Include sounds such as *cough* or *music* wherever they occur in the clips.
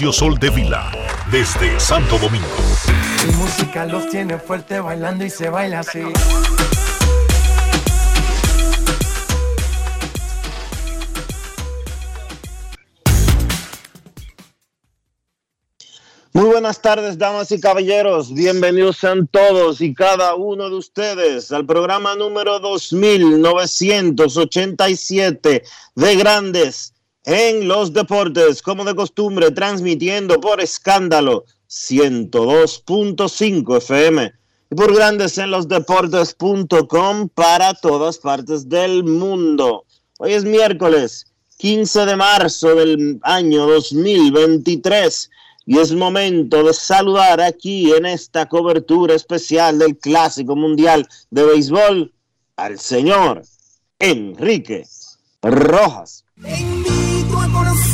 Dionisio Soldevila desde Santo Domingo. Mi música los tiene fuerte bailando y se baila así. Muy buenas tardes, damas y caballeros. Bienvenidos sean todos y cada uno de ustedes al programa número 2987 de Grandes en los Deportes, como de costumbre, transmitiendo por escándalo 102.5 FM y por Grandes en los Deportes.com para todas partes del mundo. Hoy es miércoles 15 de marzo del año 2023 y es momento de saludar aquí en esta cobertura especial del Clásico Mundial de Béisbol al señor Enrique Rojas.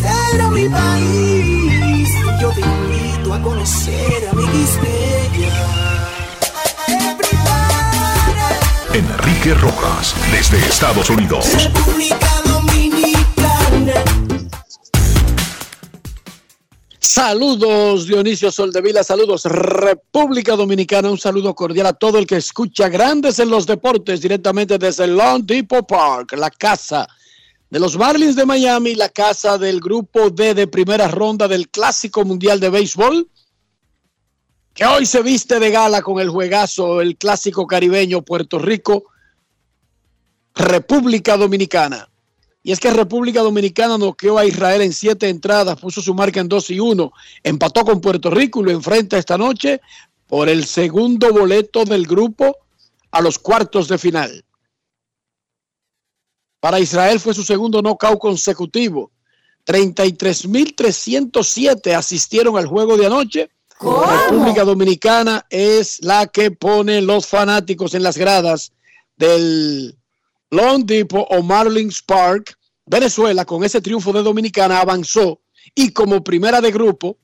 Conocer a mi país. Yo te invito a conocer a mi Enrique Rojas desde Estados Unidos. República Dominicana. Saludos Dionisio Soldevila, saludos República Dominicana, un saludo cordial a todo el que escucha Grandes en los Deportes directamente desde el Long Depot Park, la casa de los Marlins de Miami, la casa del grupo D de primera ronda del Clásico Mundial de Béisbol, que hoy se viste de gala con el juegazo, el Clásico Caribeño Puerto Rico, República Dominicana. Y es que República Dominicana noqueó a Israel en siete entradas, puso su marca en 2 y 1, empató con Puerto Rico y lo enfrenta esta noche por el segundo boleto del grupo a los cuartos de final. Para Israel fue su segundo knockout consecutivo. 33.307 asistieron al juego de anoche. República Dominicana es la que pone los fanáticos en las gradas del Long Depot o Marlins Park. Venezuela, con ese triunfo de Dominicana, avanzó y como primera de grupo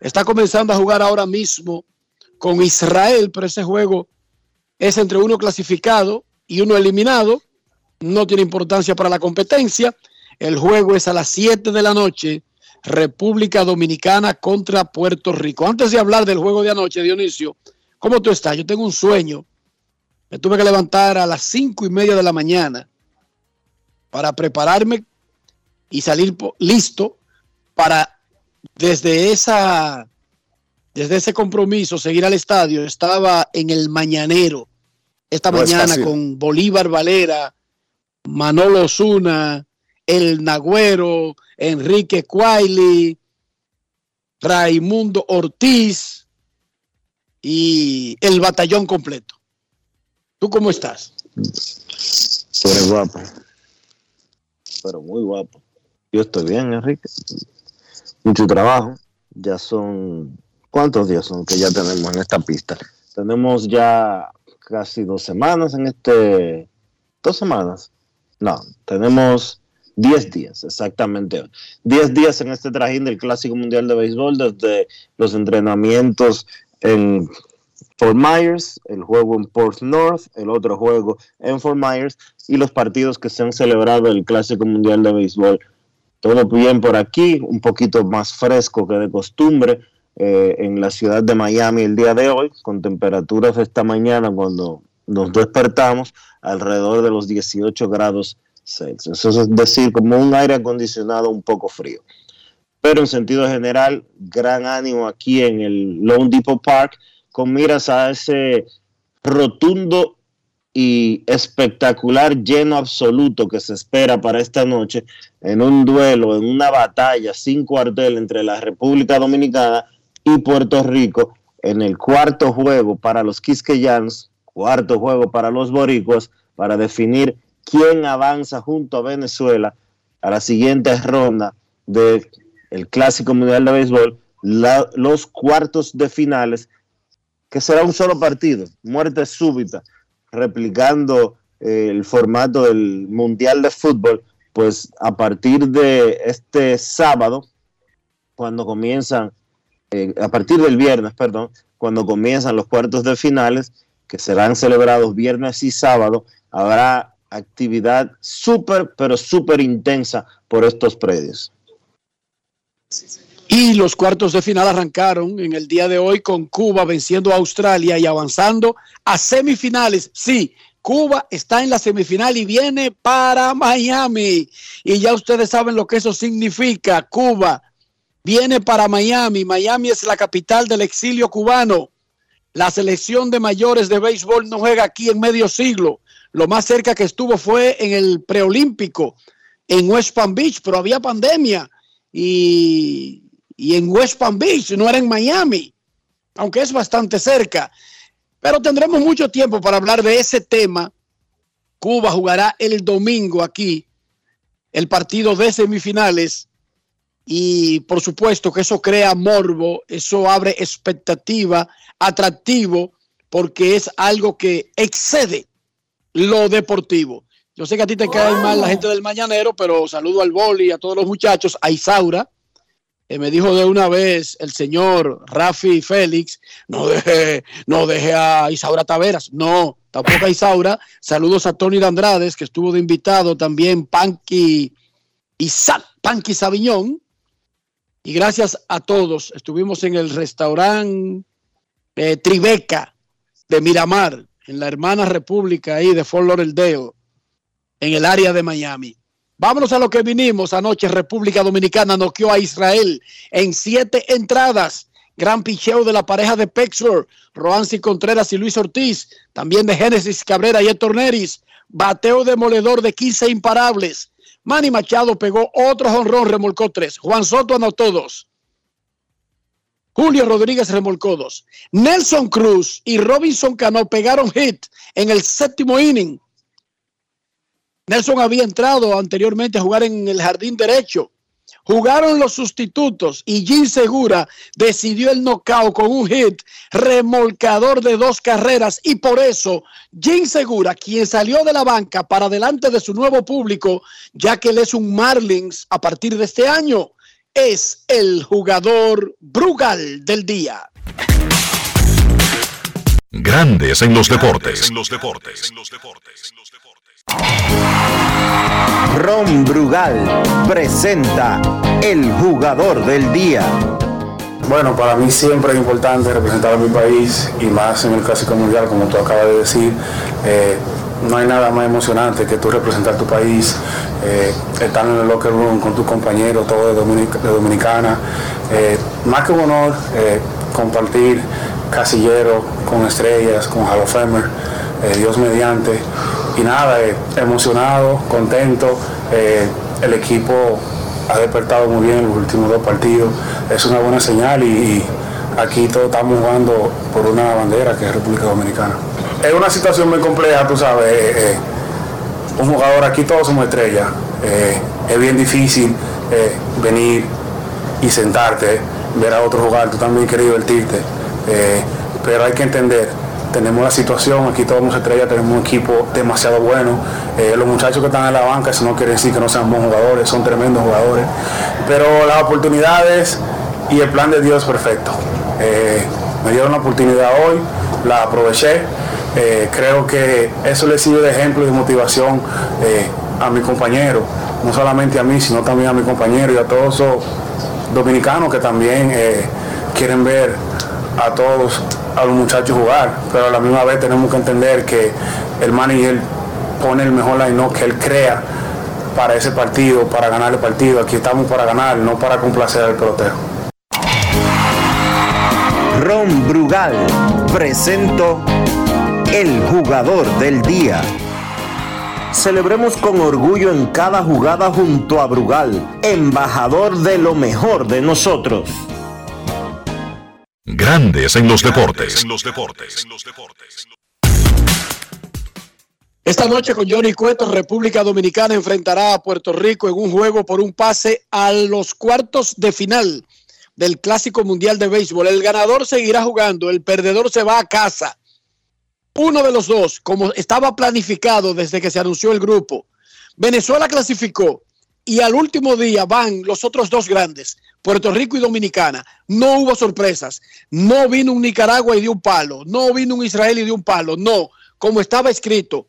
está comenzando a jugar ahora mismo con Israel, pero ese juego es entre uno clasificado y uno eliminado. No tiene importancia para la competencia. El juego es a las 7 de la noche. República Dominicana contra Puerto Rico. Antes de hablar del juego de anoche, Dionisio, ¿cómo tú estás? Yo tengo un sueño. Me tuve que levantar a las cinco y media de la mañana para prepararme y salir listo para desde esa desde ese compromiso seguir al estadio. Estaba en el mañanero esta No mañana con Bolívar Valera, Manolo Zuna, El Nagüero, Enrique Cuaili, Raimundo Ortiz y el batallón completo. ¿Tú cómo estás? Tú guapo. Pero muy guapo. Yo estoy bien, Enrique. Mucho trabajo. Ya son. ¿Cuántos días son que ya tenemos en esta pista? Tenemos ya casi dos semanas en este. ¿Dos semanas? No, tenemos diez días, exactamente. Diez días en este trajín del Clásico Mundial de Béisbol, desde los entrenamientos en Fort Myers, el juego en Port North, el otro juego en Fort Myers y los partidos que se han celebrado el Clásico Mundial de Béisbol. Todo bien por aquí, un poquito más fresco que de costumbre eh, en la ciudad de Miami el día de hoy, con temperaturas esta mañana cuando nos despertamos alrededor de los 18 grados Celsius. Eso es decir, como un aire acondicionado un poco frío. Pero en sentido general, gran ánimo aquí en el Lone Depot Park con miras a ese rotundo y espectacular lleno absoluto que se espera para esta noche en un duelo, en una batalla sin cuartel entre la República Dominicana y Puerto Rico en el cuarto juego para los Quisqueyans, cuarto juego para los boricuas, para definir quién avanza junto a Venezuela a la siguiente ronda del el Clásico Mundial de Béisbol, los cuartos de finales, que será un solo partido, muerte súbita, replicando eh, el formato del Mundial de Fútbol, pues a partir de este sábado, cuando comienzan eh, a partir del viernes, perdón, cuando comienzan los cuartos de finales, que serán celebrados viernes y sábado, habrá actividad súper, pero súper intensa por estos predios. Y los cuartos de final arrancaron en el día de hoy con Cuba venciendo a Australia y avanzando a semifinales. Sí, Cuba está en la semifinal y viene para Miami. Y ya ustedes saben lo que eso significa. Cuba viene para Miami. Miami es la capital del exilio cubano. La selección de mayores de béisbol no juega aquí en medio siglo. Lo más cerca que estuvo fue en el preolímpico en West Palm Beach, pero había pandemia y, y en West Palm Beach, no era en Miami, aunque es bastante cerca. Pero tendremos mucho tiempo para hablar de ese tema. Cuba jugará el domingo aquí el partido de semifinales y por supuesto que eso crea morbo, eso abre expectativa, atractivo, porque es algo que excede lo deportivo. Yo sé que a ti te cae mal la gente del Mañanero, pero saludo al Boli, a todos los muchachos, a Isaura. Eh, me dijo de una vez el señor Rafi Félix, no deje, no deje a Isaura Taveras, no, tampoco a Isaura. Saludos a Tony de Andrades, que estuvo de invitado también, Panky Isaac, Panky Sabiñón, y gracias a todos. Estuvimos en el restaurante eh, Tribeca de Miramar, en la hermana república ahí de Fort Lauderdale, en el área de Miami. Vámonos a lo que vinimos. Anoche República Dominicana noqueó a Israel en siete entradas. Gran picheo de la pareja de Pexler, Roansi Contreras y Luis Ortiz. También de Génesis Cabrera y Héctor Neris. Bateo demoledor de 15 imparables. Manny Machado pegó otro jonrón, remolcó tres. Juan Soto anotó dos. Julio Rodríguez remolcó dos. Nelson Cruz y Robinson Cano pegaron hit en el séptimo inning. Nelson había entrado anteriormente a jugar en el jardín derecho. Jugaron los sustitutos y Jim Segura decidió el knockout con un hit remolcador de dos carreras y por eso Jim Segura, quien salió de la banca para delante de su nuevo público, ya que él es un Marlins a partir de este año, es el jugador Brugal del día. Grandes en los deportes. En los deportes. Ron Brugal presenta el jugador del día. Bueno, para mí siempre es importante representar a mi país y más en el Clásico Mundial, como tú acabas de decir. Eh, no hay nada más emocionante que tú representar tu país, eh, estar en el locker room con tu compañero, todo de, Dominicana. Eh, más que un honor compartir casillero con estrellas, con Hall of Famer, Dios mediante y nada, eh, emocionado, contento. Eh, el equipo ha despertado muy bien en los últimos dos partidos. Es una buena señal y, aquí todos estamos jugando por una bandera que es República Dominicana. Es una situación muy compleja, tú sabes. Eh, un jugador, aquí todos somos estrellas. es bien difícil venir y sentarte, ver a otro jugar. Tú también quieres divertirte. pero hay que entender tenemos la situación, aquí todos somos estrellas, tenemos un equipo demasiado bueno. Eh, los muchachos que están en la banca, eso no quiere decir que no sean buenos jugadores, son tremendos jugadores. Pero las oportunidades y el plan de Dios es perfecto. Eh, me dieron la oportunidad hoy, la aproveché. Eh, creo que eso le sirve de ejemplo y de motivación a mi compañero, no solamente a mí, sino también a mi compañero y a todos esos dominicanos que también quieren ver a todos, a los muchachos jugar, pero a la misma vez tenemos que entender que el manager pone el mejor line que él crea para ese partido, para ganar el partido. Aquí estamos para ganar, no para complacer al pelotero. Ron Brugal presento el jugador del día. Celebremos con orgullo en cada jugada junto a Brugal, embajador de lo mejor de nosotros. Grandes en los deportes. Esta noche con Johnny Cueto, República Dominicana enfrentará a Puerto Rico en un juego por un pase a los cuartos de final del Clásico Mundial de Béisbol. El ganador seguirá jugando, el perdedor se va a casa. Uno de los dos, como estaba planificado desde que se anunció el grupo, Venezuela clasificó y al último día van los otros dos grandes, Puerto Rico y Dominicana. No hubo sorpresas. No vino un Nicaragua y dio un palo. No vino un Israel y dio un palo. No, como estaba escrito,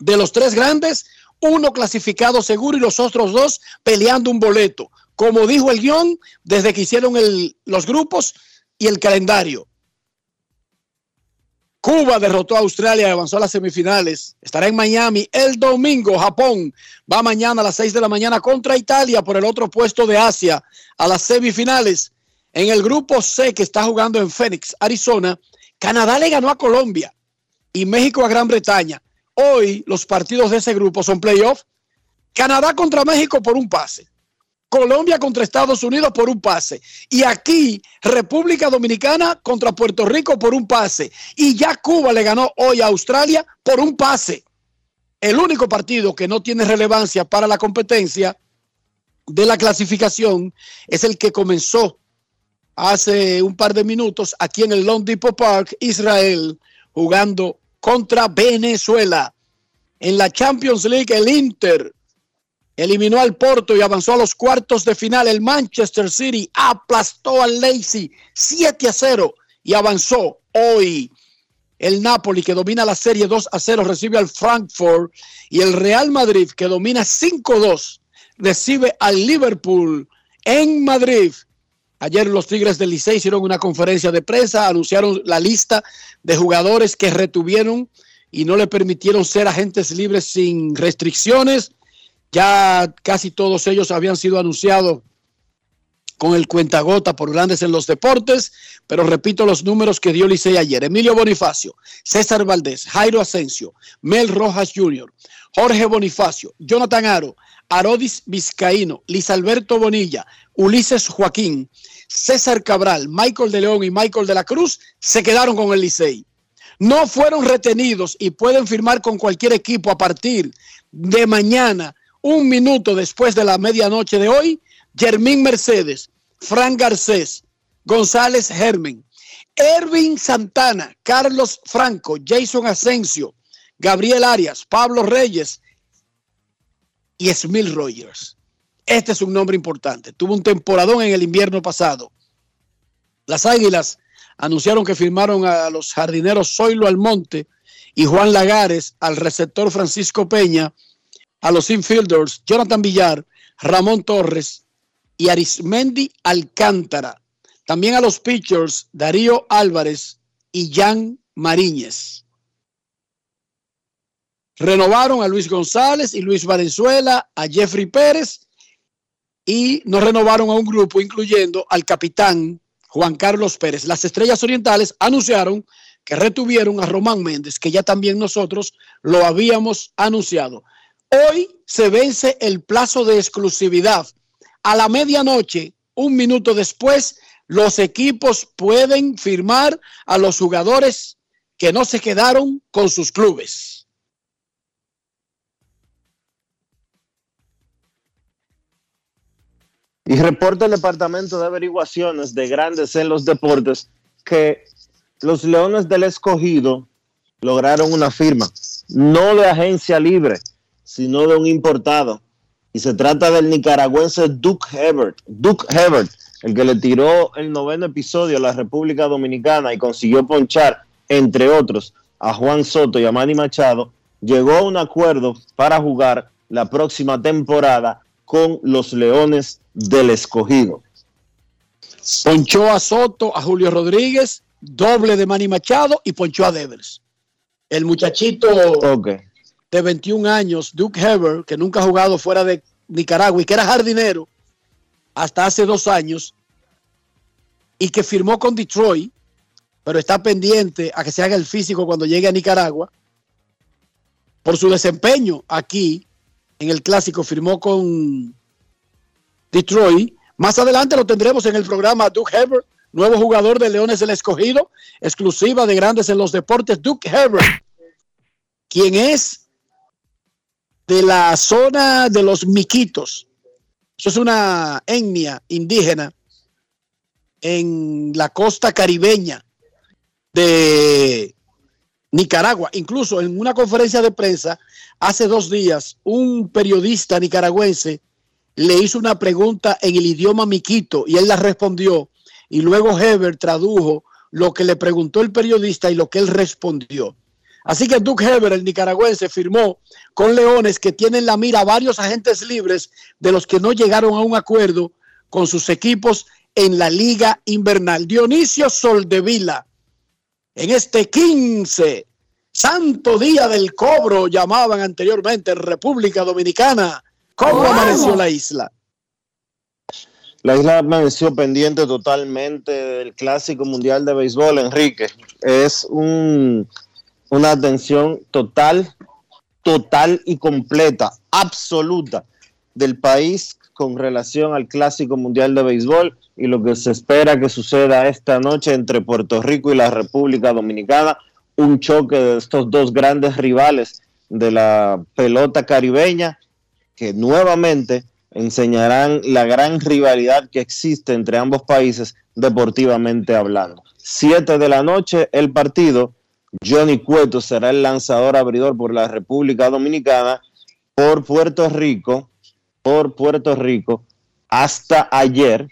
de los tres grandes, uno clasificado seguro y los otros dos peleando un boleto. Como dijo el guion, desde que hicieron los grupos y el calendario. Cuba derrotó a Australia y avanzó a las semifinales. Estará en Miami el domingo. Japón va mañana a las 6 de la mañana contra Italia por el otro puesto de Asia a las semifinales. En el grupo C que está jugando en Phoenix, Arizona, Canadá le ganó a Colombia y México a Gran Bretaña. Hoy los partidos de ese grupo son playoffs. Canadá contra México por un pase. Colombia contra Estados Unidos por un pase. Y aquí República Dominicana contra Puerto Rico por un pase. Y ya Cuba le ganó hoy a Australia por un pase. El único partido que no tiene relevancia para la competencia de la clasificación es el que comenzó hace un par de minutos aquí en el Lone Depot Park, Israel, jugando contra Venezuela. En la Champions League, el Inter eliminó al Porto y avanzó a los cuartos de final. El Manchester City aplastó al Leipzig 7 a 0 y avanzó hoy. El Napoli, que domina la serie 2 a 0, recibe al Frankfurt. Y el Real Madrid, que domina 5-2, recibe al Liverpool en Madrid. Ayer los Tigres del Licey hicieron una conferencia de prensa, anunciaron la lista de jugadores que retuvieron y no le permitieron ser agentes libres sin restricciones. Ya casi todos ellos habían sido anunciados con el cuentagota por grandes en los deportes, pero repito los números que dio Licey ayer. Emilio Bonifacio, César Valdés, Jairo Asensio, Mel Rojas Jr., Jorge Bonifacio, Jonathan Aro, Arodis Vizcaíno, Liz Alberto Bonilla, Ulises Joaquín, César Cabral, Michael de León y Michael de la Cruz se quedaron con el Licey. No fueron retenidos y pueden firmar con cualquier equipo a partir de mañana, un minuto después de la medianoche de hoy, Germín Mercedes, Frank Garcés, González Germen, Ervin Santana, Carlos Franco, Jason Asensio, Gabriel Arias, Pablo Reyes y Smil Rogers. Este es un nombre importante. Tuvo un temporadón en el invierno pasado. Las Águilas anunciaron que firmaron a los jardineros Zoilo Almonte y Juan Lagares, al receptor Francisco Peña, a los infielders Jonathan Villar, Ramón Torres y Arismendi Alcántara. También a los pitchers Darío Álvarez y Jan Mariñez. Renovaron a Luis González y Luis Valenzuela, a Jeffrey Pérez y no renovaron a un grupo incluyendo al capitán Juan Carlos Pérez. Las Estrellas Orientales anunciaron que retuvieron a Román Méndez, que ya también nosotros lo habíamos anunciado. Hoy se vence el plazo de exclusividad. A la medianoche, un minuto después, los equipos pueden firmar a los jugadores que no se quedaron con sus clubes. Y reporta el Departamento de Averiguaciones de Grandes en los Deportes que los Leones del Escogido lograron una firma, no de agencia libre, sino de un importado. Y se trata del nicaragüense Duke Hebert. Duke Hebert, el que le tiró el noveno episodio a la República Dominicana y consiguió ponchar, entre otros, a Juan Soto y a Manny Machado, llegó a un acuerdo para jugar la próxima temporada con los Leones del Escogido. Ponchó a Soto, a Julio Rodríguez, doble de Manny Machado y ponchó a Devers. El muchachito. De 21 años, Duke Heber, que nunca ha jugado fuera de Nicaragua y que era jardinero hasta hace dos años y que firmó con Detroit, pero está pendiente a que se haga el físico cuando llegue a Nicaragua. Por su desempeño aquí en el clásico, firmó con Detroit. Más adelante lo tendremos en el programa Duke Heber, nuevo jugador de Leones del Escogido, exclusiva de Grandes en los Deportes, Duke Heber, quien es de la zona de los Miquitos. Eso es una etnia indígena en la costa caribeña de Nicaragua. Incluso en una conferencia de prensa hace dos días, un periodista nicaragüense le hizo una pregunta en el idioma miquito y él la respondió. Y luego Heber tradujo lo que le preguntó el periodista y lo que él respondió. Así que Duke Heber, el nicaragüense, firmó con Leones que tienen la mira a varios agentes libres de los que no llegaron a un acuerdo con sus equipos en la liga invernal. Dionisio Soldevila, en este 15, santo día del cobro, llamaban anteriormente en República Dominicana. ¿Cómo amaneció la isla? La isla amaneció pendiente totalmente del Clásico Mundial de Béisbol, Enrique. Es un, una atención total, total y completa, absoluta del país con relación al Clásico Mundial de Béisbol y lo que se espera que suceda esta noche entre Puerto Rico y la República Dominicana, un choque de estos dos grandes rivales de la pelota caribeña que nuevamente enseñarán la gran rivalidad que existe entre ambos países deportivamente hablando. Siete de la noche el partido, Johnny Cueto será el lanzador abridor por la República Dominicana, por Puerto Rico, por Puerto Rico, hasta ayer,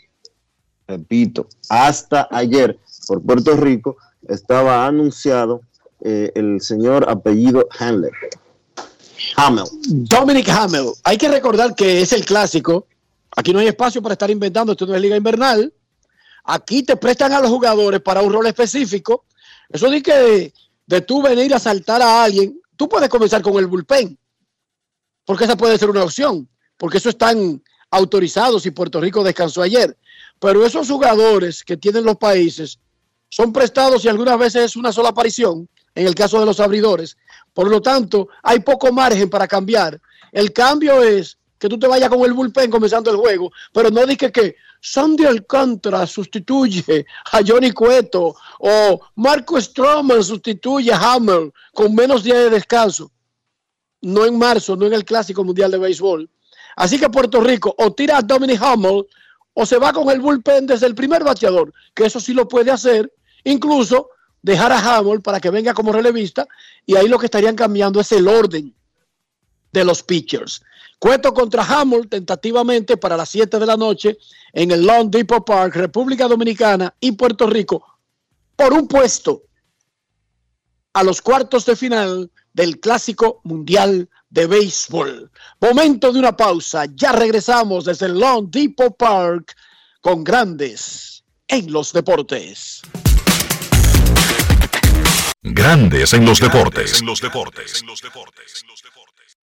repito, hasta ayer, por Puerto Rico, estaba anunciado eh, el señor apellido Handler. Hamel. Dominic Hamel. Hay que recordar que es el clásico. Aquí no hay espacio para estar inventando. Esto no es liga invernal. Aquí te prestan a los jugadores para un rol específico. Eso de que de tú venir a saltar a alguien, tú puedes comenzar con el bullpen. Porque esa puede ser una opción. Porque eso están autorizados y Puerto Rico descansó ayer. Pero esos jugadores que tienen los países son prestados y algunas veces es una sola aparición, en el caso de los abridores. Por lo tanto, hay poco margen para cambiar. El cambio es que tú te vayas con el bullpen comenzando el juego, pero no digas que Sandy Alcántara sustituye a Johnny Cueto o Marco Stroman sustituye a Hammer con menos días de descanso. No en marzo, no en el Clásico Mundial de Béisbol. Así que Puerto Rico o tira a Dominic Hamel o se va con el bullpen desde el primer bateador, que eso sí lo puede hacer, incluso dejar a Hamel para que venga como relevista y ahí lo que estarían cambiando es el orden de los pitchers. Cueto contra Hamel tentativamente para las 7 de la noche en el Long Depot Park, República Dominicana y Puerto Rico por un puesto a los cuartos de final del Clásico Mundial de Béisbol. Momento de una pausa. Ya regresamos desde el Long Depot Park con grandes en los deportes. Grandes en los deportes. En los deportes.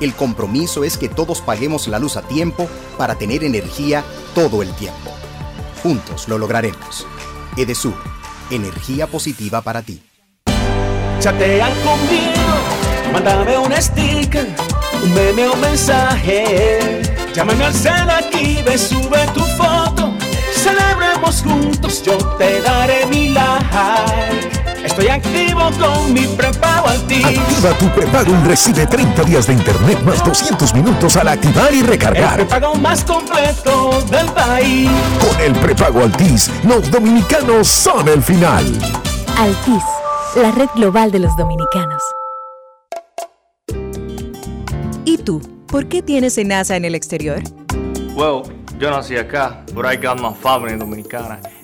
El compromiso es que todos paguemos la luz a tiempo para tener energía todo el tiempo. Juntos lo lograremos. Edesur, energía positiva para ti. Chatea conmigo, mándame un sticker, un meme o mensaje. Llámame al cel aquí, ve, sube tu foto. Celebremos juntos, yo te daré mi like. Estoy activo con mi prepago Altis. Activa tu prepago y recibe 30 días de internet más 200 minutos al activar y El recargar. prepago más completo del país. Con el prepago Altis, los dominicanos son el final. Altis, la red global de los dominicanos. ¿Y tú? ¿Por qué tienes NASA en el exterior? Well, yo nací acá, but I got my family dominicana.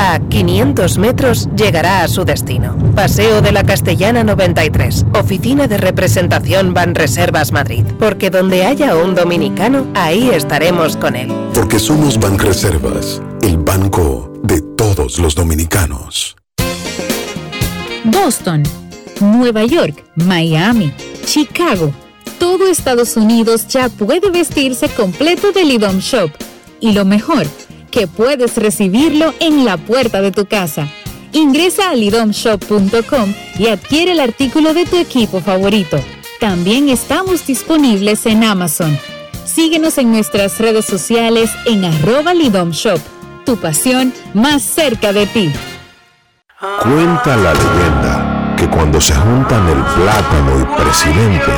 A 500 metros llegará a su destino. Paseo de la Castellana 93, Oficina de Representación Banreservas Madrid. Porque donde haya un dominicano, ahí estaremos con él. Porque somos Banreservas, el banco de todos los dominicanos. Boston, Nueva York, Miami, Chicago. Todo Estados Unidos ya puede vestirse completo del IDOM Shop. Y lo mejor, que puedes recibirlo en la puerta de tu casa. Ingresa a lidomshop.com y adquiere el artículo de tu equipo favorito. También estamos disponibles en Amazon. Síguenos en nuestras redes sociales en arroba lidomshop. Tu pasión más cerca de ti. Cuenta la leyenda que cuando se juntan el plátano y presidente,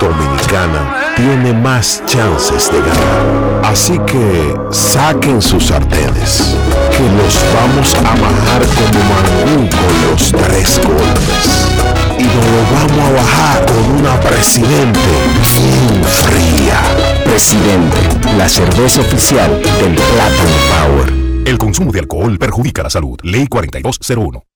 Dominicana tiene más chances de ganar. Así que saquen sus sartenes, que los vamos a bajar como mangú con los tres golpes. Y nos lo vamos a bajar con una presidente bien fría. Presidente, la cerveza oficial del Plátano Power. El consumo de alcohol perjudica la salud. Ley 4201.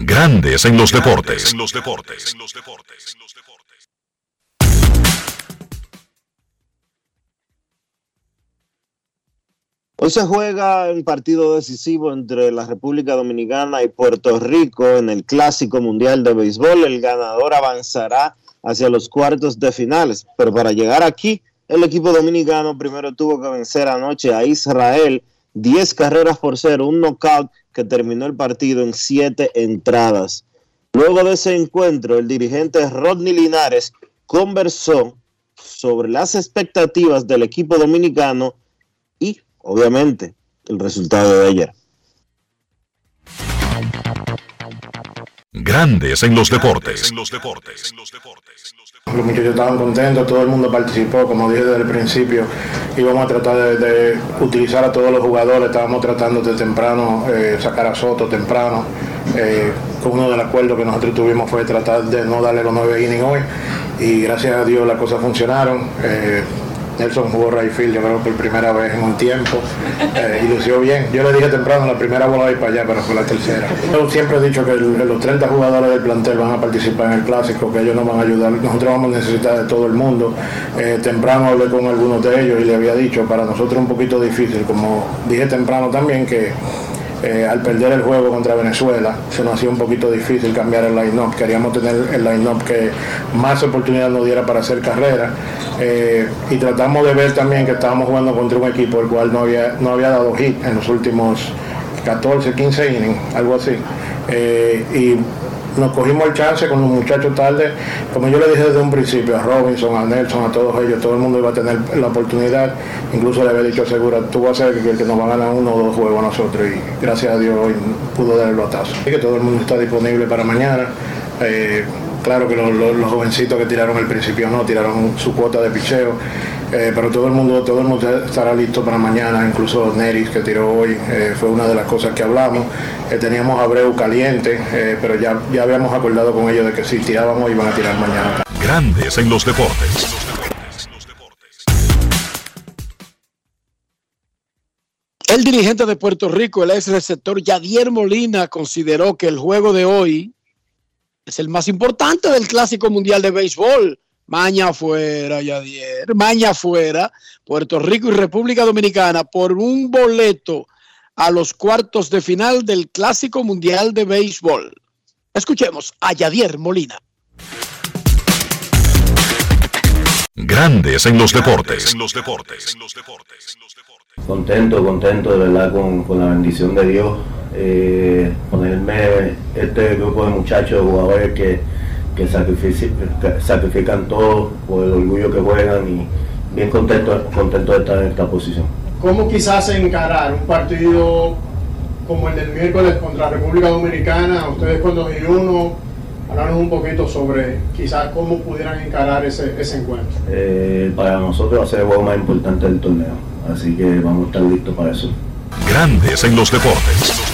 Grandes en los deportes. Hoy se juega un partido decisivo entre la República Dominicana y Puerto Rico en el Clásico Mundial de Béisbol. El ganador avanzará hacia los cuartos de finales, pero para llegar aquí, el equipo dominicano primero tuvo que vencer anoche a Israel 10 carreras por cero, un knockout que terminó el partido en siete entradas. Luego de ese encuentro, el dirigente Rodney Linares conversó sobre las expectativas del equipo dominicano y, obviamente, el resultado de ayer. Grandes en los deportes. Los muchachos estaban contentos, todo el mundo participó, como dije desde el principio, íbamos a tratar de, de utilizar a todos los jugadores, estábamos tratando de temprano eh, sacar a Soto temprano. Eh, uno del acuerdo que nosotros tuvimos fue tratar de no darle los nueve innings hoy y gracias a Dios las cosas funcionaron. Eh, Nelson jugó right field, yo creo por primera vez en un tiempo, eh, y lució bien. Yo le dije temprano, la primera bola ir para allá, pero fue la tercera. Yo siempre he dicho que los 30 jugadores del plantel van a participar en el clásico, que ellos nos van a ayudar. Nosotros vamos a necesitar de todo el mundo. Eh, temprano hablé con algunos de ellos y le había dicho, para nosotros es un poquito difícil, como dije temprano también, que eh, al perder el juego contra Venezuela se nos hacía un poquito difícil cambiar el line-up. Queríamos tener el line-up que más oportunidad nos diera para hacer carrera. Eh, y tratamos de ver también que estábamos jugando contra un equipo el cual no había, no había dado hit en los últimos 14, 15 innings, algo así. Eh, y nos cogimos el chance con los muchachos tarde, como yo le dije desde un principio, a Robinson, a Nelson, a todos ellos, todo el mundo iba a tener la oportunidad, incluso le había dicho segura, tú vas a ser el que nos va a ganar uno o dos juegos a nosotros y gracias a Dios hoy pudo dar el batazo. Así que todo el mundo está disponible para mañana. Eh, Claro que los, los- los jovencitos que tiraron al principio no, tiraron su cuota de picheo, eh, pero todo el mundo todo el mundo estará listo para mañana, incluso Neris que tiró hoy, eh, fue una de las cosas que hablamos. Eh, teníamos a Abreu caliente, eh, pero ya, ya habíamos acordado con ellos de que si tiraban hoy iban a tirar mañana. Grandes en los deportes. El dirigente de Puerto Rico, el ex receptor Yadier Molina, consideró que el juego de hoy es el más importante del Clásico Mundial de Béisbol. Maña afuera, Yadier, maña afuera, Puerto Rico y República Dominicana por un boleto a los cuartos de final del Clásico Mundial de Béisbol. Escuchemos a Yadier Molina. Grandes en los deportes. En los deportes. Contento, contento de verdad con, con la bendición de Dios. Eh, ponerme este grupo de muchachos, jugadores que, que, sacrifican todo por el orgullo que juegan y bien contento, contento de estar en esta posición. ¿Cómo quizás encarar un partido como el del miércoles contra República Dominicana? Ustedes con 2 y 1, hablaron un poquito sobre quizás cómo pudieran encarar ese, ese encuentro. Eh, para nosotros va a ser el juego más importante del torneo, así que vamos a estar listos para eso. Grandes en los deportes.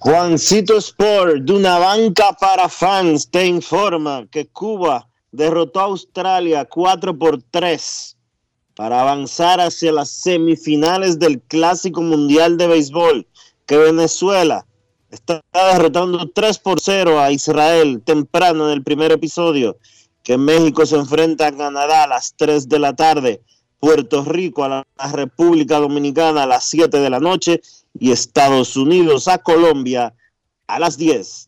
Juancito Sport, de una banca para fans, te informa que Cuba derrotó a Australia 4 por 3 para avanzar hacia las semifinales del Clásico Mundial de Béisbol, que Venezuela está derrotando 3 por 0 a Israel temprano en el primer episodio, que México se enfrenta a Canadá a las 3 de la tarde, Puerto Rico a la República Dominicana a las 7 de la noche y Estados Unidos a Colombia a las 10.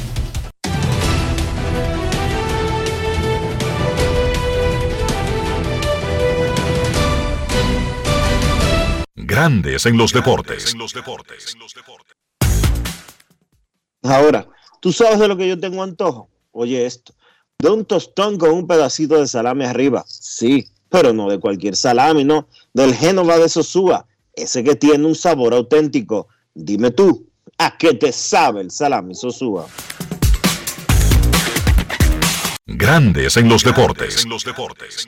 Grandes en los deportes. Ahora, ¿tú sabes de lo que yo tengo antojo? Oye esto, de un tostón con un pedacito de salami arriba. Sí, pero no de cualquier salami, no, del Génova de Sosúa, ese que tiene un sabor auténtico. Dime tú, ¿a qué te sabe el salami Sosúa? Grandes en los deportes. En los deportes.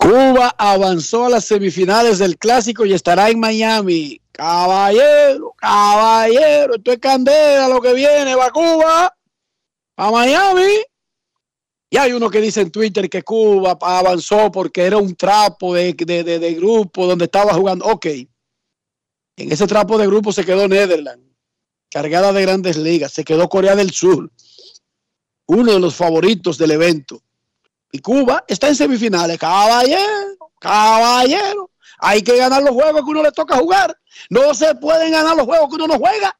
Cuba avanzó a las semifinales del clásico y estará en Miami. Caballero, caballero, esto es candela lo que viene, va Cuba, a Miami. Y hay uno que dice en Twitter que Cuba avanzó porque era un trapo de, de, de- de grupo donde estaba jugando. Ok, en ese trapo de grupo se quedó Netherlands, cargada de grandes ligas, se quedó Corea del Sur, uno de los favoritos del evento. Y Cuba está en semifinales. Caballero, caballero. Hay que ganar los juegos que uno le toca jugar. No se pueden ganar los juegos que uno no juega.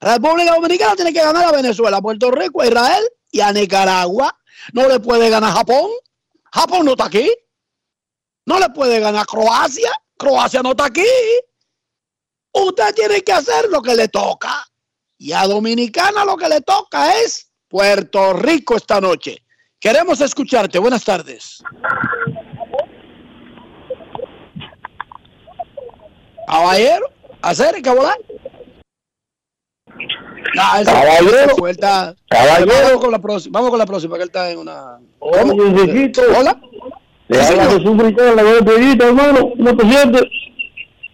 República Dominicana tiene que ganar a Venezuela, a Puerto Rico, a Israel y a Nicaragua. No le puede ganar Japón. Japón no está aquí. No le puede ganar Croacia. Croacia no está aquí. Usted tiene que hacer lo que le toca. Y a Dominicana lo que le toca es Puerto Rico esta noche. Queremos escucharte. Buenas tardes. Caballero, hacer que volar. Ah, ese- Caballero. Caballero. Vamos con la próxima, vamos con la próxima, que él está en una. Hola. Le habla Jesús Rincón, la buena Pedrito, hermano. ¿Cómo te sientes?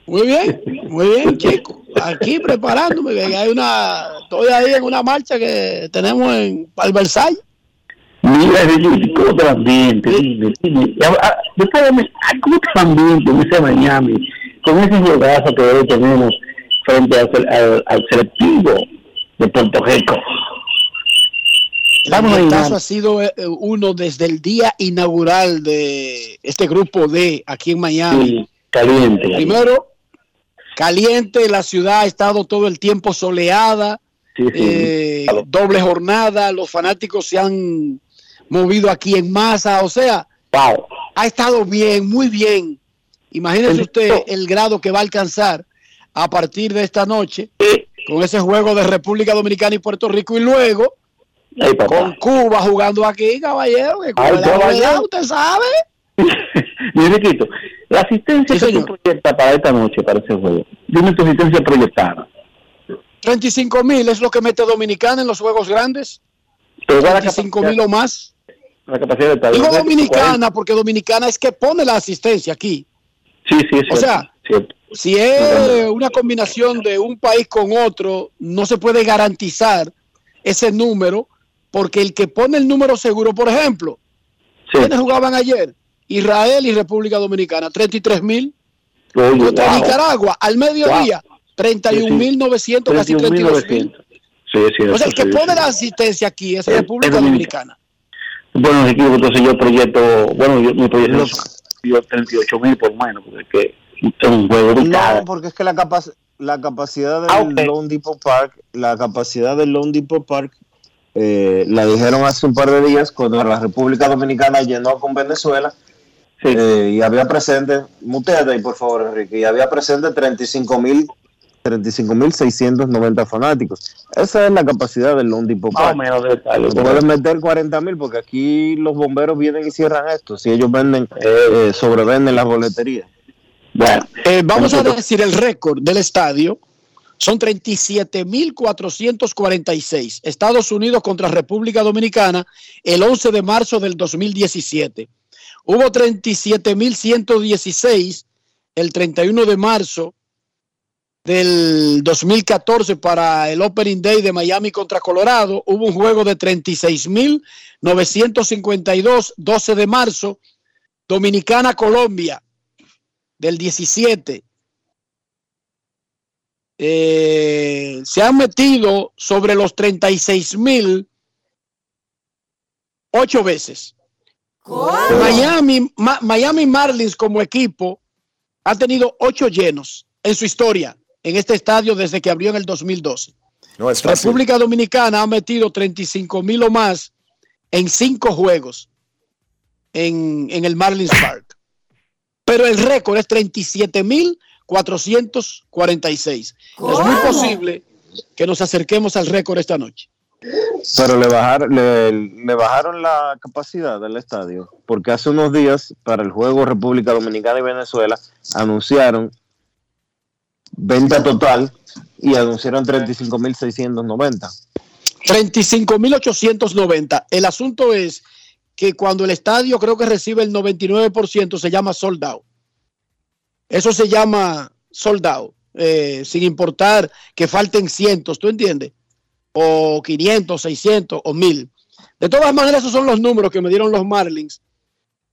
Muy bien, muy bien, chico. Aquí preparándome, hay una, estoy ahí en una marcha que tenemos en Versailles. Mira, ¿cómo te el ambiente? Dime, dime. Después de mí, ah, ¿cómo te el ambiente en ese Miami? Con ese juegazo que hoy tenemos frente al, al, al selectivo de Puerto Rico. El ambientazo ha sido eh, uno desde el día inaugural de este grupo D aquí en Miami. Sí, caliente. Primero, caliente, la ciudad ha estado todo el tiempo soleada, Sí, sí. eh, doble jornada, los fanáticos se han movido aquí en masa, o sea, ha estado bien, muy bien. Imagínese usted el grado que va a alcanzar a partir de esta noche con ese juego de República Dominicana y Puerto Rico y luego con Cuba jugando aquí, caballero, que Cuba Ay, goleado, usted sabe. *laughs* Mi Riquito, la asistencia que tú proyectas para esta noche, para ese juego. Dime tu asistencia proyectada. 35 mil es lo que mete Dominicana en los juegos grandes. Pero igual la 35 mil o más. La capacidad de estadio. Digo Dominicana porque Dominicana es que pone la asistencia aquí. Sí, sí, sí. O sea, cierto. Si es una combinación de un país con otro, no se puede garantizar ese número porque el que pone el número seguro, por ejemplo, ¿quiénes jugaban ayer? Israel y República Dominicana, 33 mil. Contra wow. Nicaragua, al mediodía, 31 mil 900, casi 32 mil. Sí, sí, O sea, el sí, que sí, pone sí. la asistencia aquí es República Dominicana. Bueno, Riquito, entonces yo proyecto, bueno, yo, mi proyecto es yo 38 mil por menos, porque es un juego de cada. No, porque es que la, capac- la capacidad del Ah, ok. Lone Depot Park, la capacidad del Lone Depot Park, eh, la dijeron hace un par de días cuando la República Dominicana llenó con Venezuela eh, y había presente, muteate ahí por favor Enrique, y había presente 35 mil 35.690 fanáticos. Esa es la capacidad del Lone Depot Más o menos debe estar. Pueden meter 40 mil porque aquí los bomberos vienen y cierran esto. Si ellos venden, eh, sobrevenden las boleterías. Bueno, Eh, vamos a decir el récord del estadio. Son 37.446. Estados Unidos contra República Dominicana el 11 de marzo del 2017. Hubo 37.116 el 31 de marzo del 2014 para el Opening Day de Miami contra Colorado. Hubo un juego de 36.952 12 de marzo. Dominicana, Colombia del 17. Eh, se han metido sobre los 36 mil ocho veces. Miami, Ma- Miami Marlins como equipo ha tenido ocho llenos en su historia en este estadio desde que abrió en el 2012. No es fácil. República Dominicana ha metido 35 mil o más en cinco juegos en, en el Marlins Park. Pero el récord es 37 mil 446. Es muy posible que nos acerquemos al récord esta noche. Pero le bajaron, le, le bajaron la capacidad del estadio, porque hace unos días, para el juego República Dominicana y Venezuela, anunciaron venta total y anunciaron 35.690. 35.890. El asunto es que cuando el estadio creo que recibe el 99% se llama sold out. Eso se llama sold out, eh, sin importar que falten cientos, ¿tú entiendes? O 500, 600 o 1000. De todas maneras, esos son los números que me dieron los Marlins,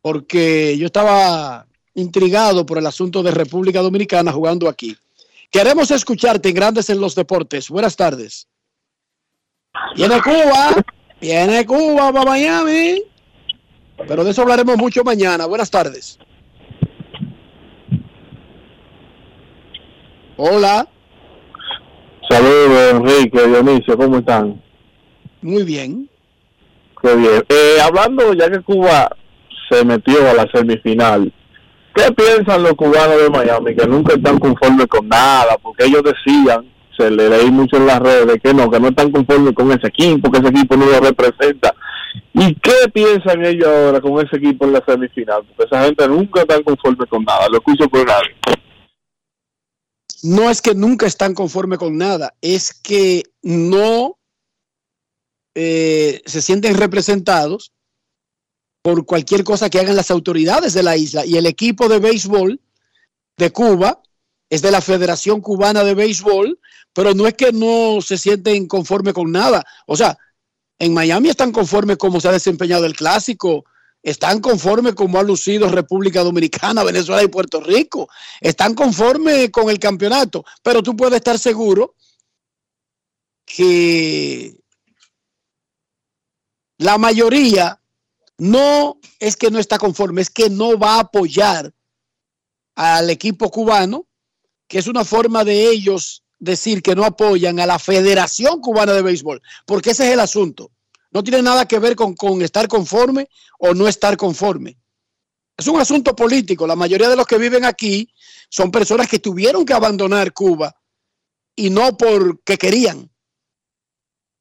porque yo estaba intrigado por el asunto de República Dominicana jugando aquí. Queremos escucharte en Grandes en los Deportes. Buenas tardes. Viene Cuba, viene Cuba para Miami. Pero de eso hablaremos mucho mañana. Buenas tardes. Hola, Saludos, Enrique, Dionisio, ¿cómo están? muy bien. Qué bien. Eh, hablando, ya que Cuba se metió a la semifinal, ¿qué piensan los cubanos de Miami que nunca están conformes con nada? Porque ellos decían, se le leí mucho en las redes, que no, que no están conformes con ese equipo, que ese equipo no lo representa. ¿Y qué piensan ellos ahora con ese equipo en la semifinal? Porque esa gente nunca está conforme con nada, lo escucho por nadie. No es que nunca están conformes con nada, es que no eh, se sienten representados por cualquier cosa que hagan las autoridades de la isla. Y el equipo de béisbol de Cuba es de la Federación Cubana de Béisbol, pero no es que no se sienten conforme con nada. O sea, en Miami están conformes como se ha desempeñado el clásico, están conformes como ha lucido República Dominicana, *laughs* Venezuela y Puerto Rico, están conformes con el campeonato, pero tú puedes estar seguro que la mayoría no es que no está conforme, es que no va a apoyar al equipo cubano, que es una forma de ellos decir que no apoyan a la Federación Cubana de Béisbol, porque ese es el asunto. No tiene nada que ver con, con estar conforme o no estar conforme. Es un asunto político. La mayoría de los que viven aquí son personas que tuvieron que abandonar Cuba y no porque querían,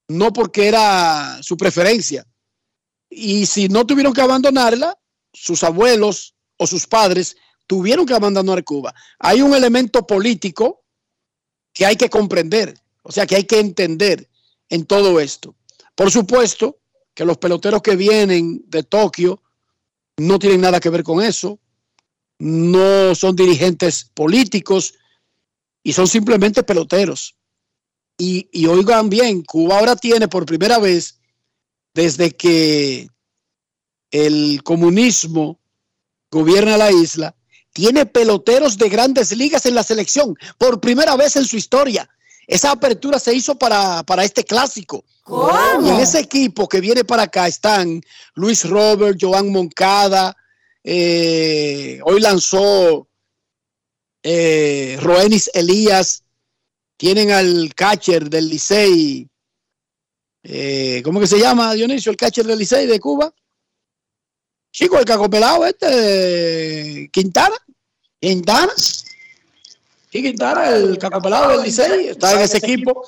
no porque era su preferencia. Y si no tuvieron que abandonarla, sus abuelos o sus padres tuvieron que abandonar Cuba. Hay un elemento político que hay que comprender, o sea, que hay que entender en todo esto. Por supuesto que los peloteros que vienen de Tokio no tienen nada que ver con eso, no son dirigentes políticos y son simplemente peloteros. Y, oigan bien, Cuba ahora tiene por primera vez, desde que el comunismo gobierna la isla, tiene peloteros de grandes ligas en la selección por primera vez en su historia. Esa apertura se hizo para, para este clásico. Y en ese equipo que viene para acá están Luis Robert, Joan Moncada, eh, hoy lanzó eh, Roenis Elías, tienen al catcher del Licey, eh, ¿cómo que se llama Dionisio, el catcher del Licey de Cuba? Chico, el cacopelado este, Quintana, Quintana, sí, Quintana, el cacopelado del Licey, está en ese equipo.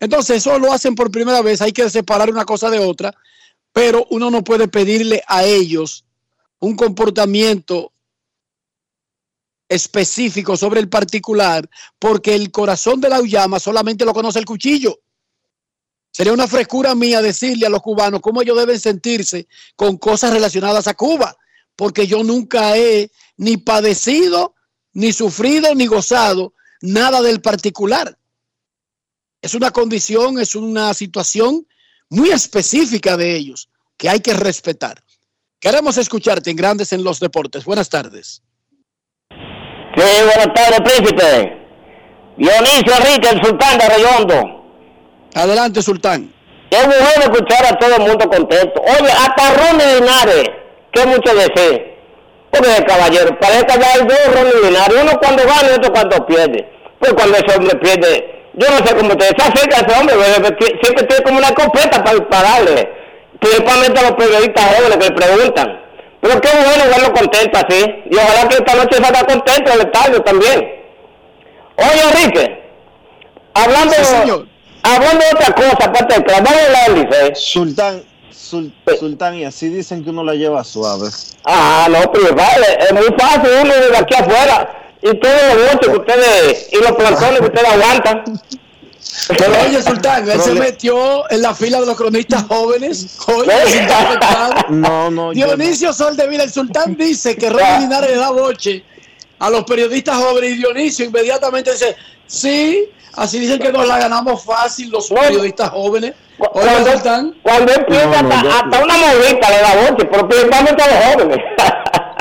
Entonces, eso lo hacen por primera vez, hay que separar una cosa de otra, pero uno no puede pedirle a ellos un comportamiento específico sobre el particular, porque el corazón de la Uyama solamente lo conoce el cuchillo. Sería una frescura mía decirle a los cubanos cómo ellos deben sentirse con cosas relacionadas a Cuba, porque yo nunca he ni padecido, ni sufrido, ni gozado nada del particular. Es una condición, es una situación muy específica de ellos que hay que respetar. Queremos escucharte en Grandes en los Deportes. Buenas tardes. Sí, buenas tardes, príncipe. Dionisio Enrique, el sultán de Redondo. Adelante, sultán. Qué bueno escuchar a todo el mundo contento. Oye, hasta Ronnie Linares, que mucho desee. Porque, caballero, parece que hay dos Ronnie Linares. Uno cuando gana y otro cuando pierde. Pues cuando ese hombre pierde, yo no sé cómo te acerca a ese hombre, siempre tiene como una escopeta para dispararle. Principalmente a los periodistas jóvenes que le preguntan. Pero qué bueno verlo contento así. Y ojalá que esta noche salga contento el estadio también. Oye, Enrique, hablando, hablando de otra cosa, aparte de que vamos a hablar del Licey. Sultán, Sul- Sultán, y así dicen que uno la lleva suave. Ah, no, pero vale, es muy fácil uno de aquí afuera. Y todos los votos que ustedes, y los plantones que ustedes aguantan. Pero oye, Sultán, él se metió en la fila de los cronistas jóvenes. Oye, No, no, Dionisio Soldevila, el sultán dice que Ronnie Linares le da boche a los periodistas jóvenes y Dionisio inmediatamente dice, sí, así dicen que nos la ganamos fácil los periodistas jóvenes. Oye, Cuando, Sultán. cuando empieza No, no, hasta, yo- hasta una movita le da boche, pero principalmente a los jóvenes. *laughs*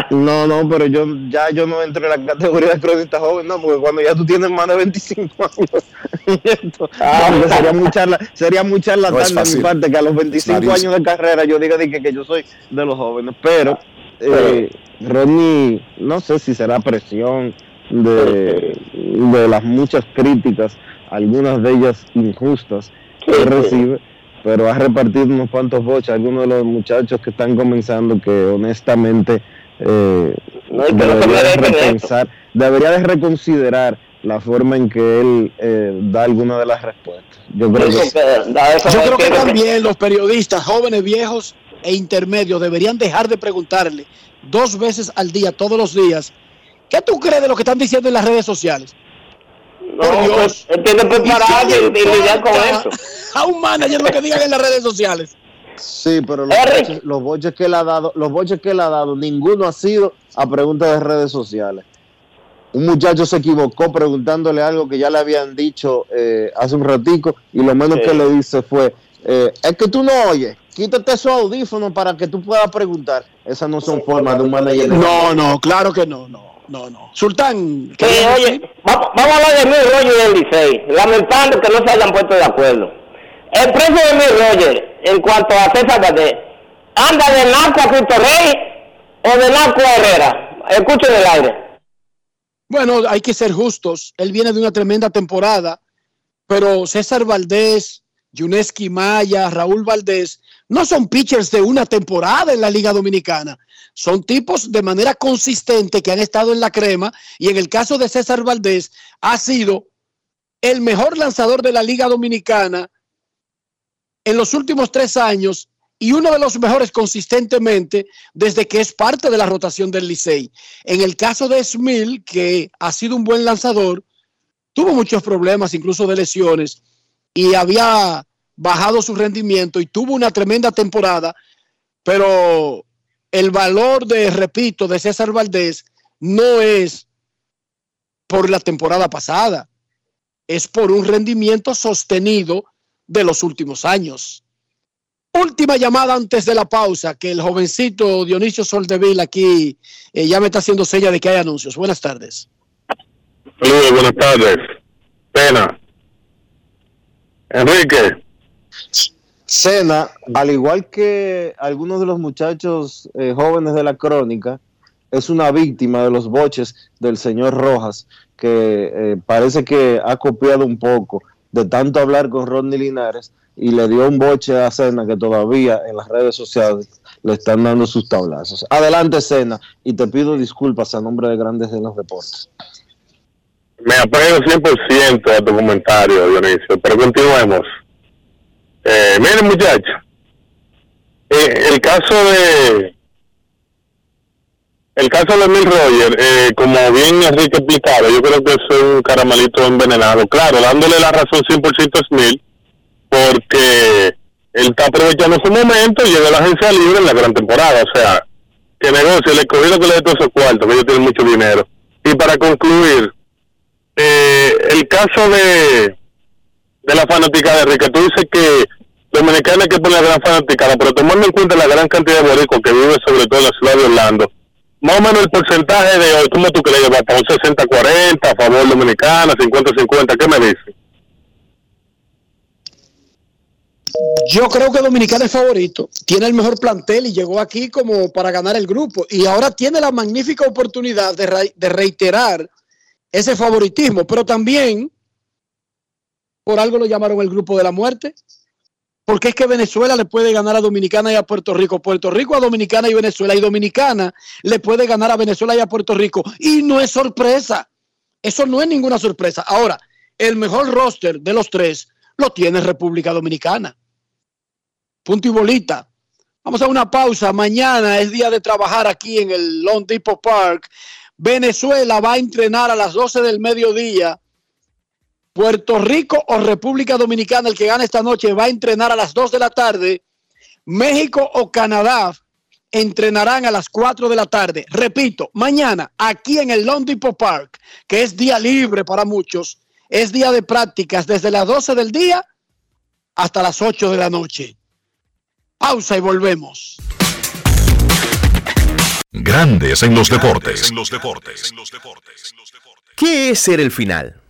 No, no, pero yo ya yo no entro en la categoría de cronista joven, no, porque cuando ya tú tienes más de 25 *laughs* años, esto, Ah. sería muy charla, sería muy No de mi parte que a los 25 Clarísimo. años de carrera yo diga de que, que yo soy de los jóvenes, pero eh, Ronnie, no sé si será presión de, de las muchas críticas, algunas de ellas injustas que Sí, sí. recibe, pero ha repartido unos cuantos boches a algunos de los muchachos que están comenzando que honestamente eh, No, debería de repensar, debería de reconsiderar la forma en que él eh, da alguna de las respuestas. Yo creo Eso que Yo creo que que- también los periodistas jóvenes, viejos e intermedios deberían dejar de preguntarle dos veces al día, todos los días, ¿qué tú crees de lo que están diciendo en las redes sociales? No, Por Dios. pues, él tiene que prepararse y, ¿Y qué y lidiar con eso. A un manager lo que digan en las redes sociales. Sí, pero los boches, los boches que él ha dado, los boches que él ha dado, ninguno ha sido a preguntas de redes sociales. Un muchacho se equivocó preguntándole algo que ya le habían dicho eh, hace un ratico y lo menos que le dice fue, eh, es que tú no oyes, quítate esos audífonos para que tú puedas preguntar. Esas no son formas de un manager. No, no, claro que no, no, no, no. Sultán, Que, oye, vamos, vamos a hablar de Mil Roger y el Licey, lamentando que no se hayan puesto de acuerdo. El precio de Mil Roger, en cuanto a César Valdés, ¿anda de Naco a Cristo Rey o de Naco a Herrera? Escuchen el aire. Bueno, hay que ser justos. Él viene de una tremenda temporada, pero César Valdés, Yuneski Maya, Raúl Valdés, no son pitchers de una temporada en la Liga Dominicana. Son tipos de manera consistente que han estado en la crema y en el caso de César Valdés ha sido el mejor lanzador de la Liga Dominicana en los últimos tres años y uno de los mejores consistentemente desde que es parte de la rotación del Licey. En el caso de Smil, que ha sido un buen lanzador, tuvo muchos problemas, incluso de lesiones, y había bajado su rendimiento y tuvo una tremenda temporada, pero el valor de, repito, de César Valdés no es por la temporada pasada, es por un rendimiento sostenido de los últimos años. Última llamada antes de la pausa, que el jovencito Dionisio Soldevil aquí eh, ya me está haciendo seña de que hay anuncios. Buenas tardes. Saludos, buenas tardes. Pena. Enrique. Cena, al igual que algunos de los muchachos eh, jóvenes de la crónica, es una víctima de los boches del señor Rojas, que eh, parece que ha copiado un poco de tanto hablar con Rodney Linares y le dio un boche a Cena que todavía en las redes sociales le están dando sus tablazos. Adelante, Cena, y te pido disculpas a nombre de Grandes de los Deportes. Me apego 100% a tu comentario, Dionisio, pero continuemos. Eh, miren, muchachos, eh, el caso de el caso de Mil Roger, eh, como bien Enrique explicado, yo creo que es un caramelito envenenado. Claro, dándole la razón 100% a Smith, porque él está aprovechando su momento llega a la agencia libre en la gran temporada. O sea, que negocio, le escogido que le dé todos esos cuartos, que ellos tienen mucho dinero. Y para concluir, eh, el caso de, de la fanática de Enrique, tú dices que Dominicana hay que poner gran fanaticada, pero tomando en cuenta la gran cantidad de boricos que vive sobre todo en la ciudad de Orlando, más o menos el porcentaje de hoy, ¿cómo tú crees? ¿Va para un 60-40 a favor dominicana, 50-50? ¿Qué me dices? Yo creo que Dominicana es favorito, tiene el mejor plantel y llegó aquí como para ganar el grupo. Y ahora tiene la magnífica oportunidad de reiterar ese favoritismo, pero también por algo lo llamaron el grupo de la muerte. Porque es que Venezuela le puede ganar a Dominicana y a Puerto Rico, Puerto Rico a Dominicana y Venezuela, y Dominicana le puede ganar a Venezuela y a Puerto Rico. Y no es sorpresa. Eso no es ninguna sorpresa. Ahora, el mejor roster de los tres lo tiene República Dominicana. Punto y bolita. Vamos a una pausa. Mañana es día de trabajar aquí en el Long Depot Park. Venezuela va a entrenar a las 12 del mediodía. Puerto Rico o República Dominicana, el que gane esta noche, va a entrenar a las 2 de la tarde. México o Canadá entrenarán a las 4 de la tarde. Repito, mañana aquí en el Long Depot Park, que es día libre para muchos, es día de prácticas desde las 12 del día hasta las 8 de la noche. Pausa y volvemos. Grandes en los deportes. ¿Qué es ser el final?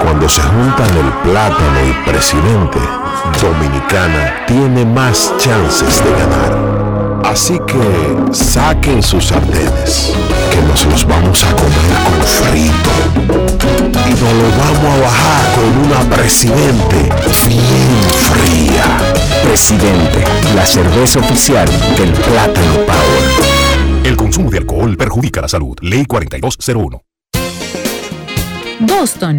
cuando se juntan el plátano y presidente, Dominicana tiene más chances de ganar. Así que saquen sus sartenes, que nos los vamos a comer con frito. Y nos lo vamos a bajar con una presidente bien fría. Presidente, la cerveza oficial del Plátano Power. El consumo de alcohol perjudica la salud. Ley 4201. Boston,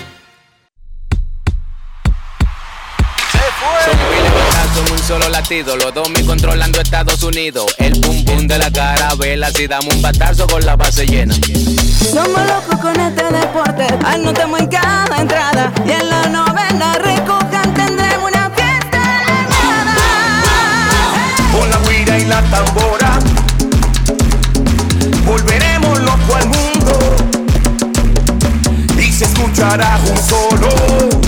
Solo latido, los dos mi controlando Estados Unidos. El pum pum de la carabela, si damos un batazo con la base llena. Somos locos con este deporte, anotamos en cada entrada y en la novena recojan tendremos una fiesta Con la guira y la tambora, volveremos loco al mundo y se escuchará un solo.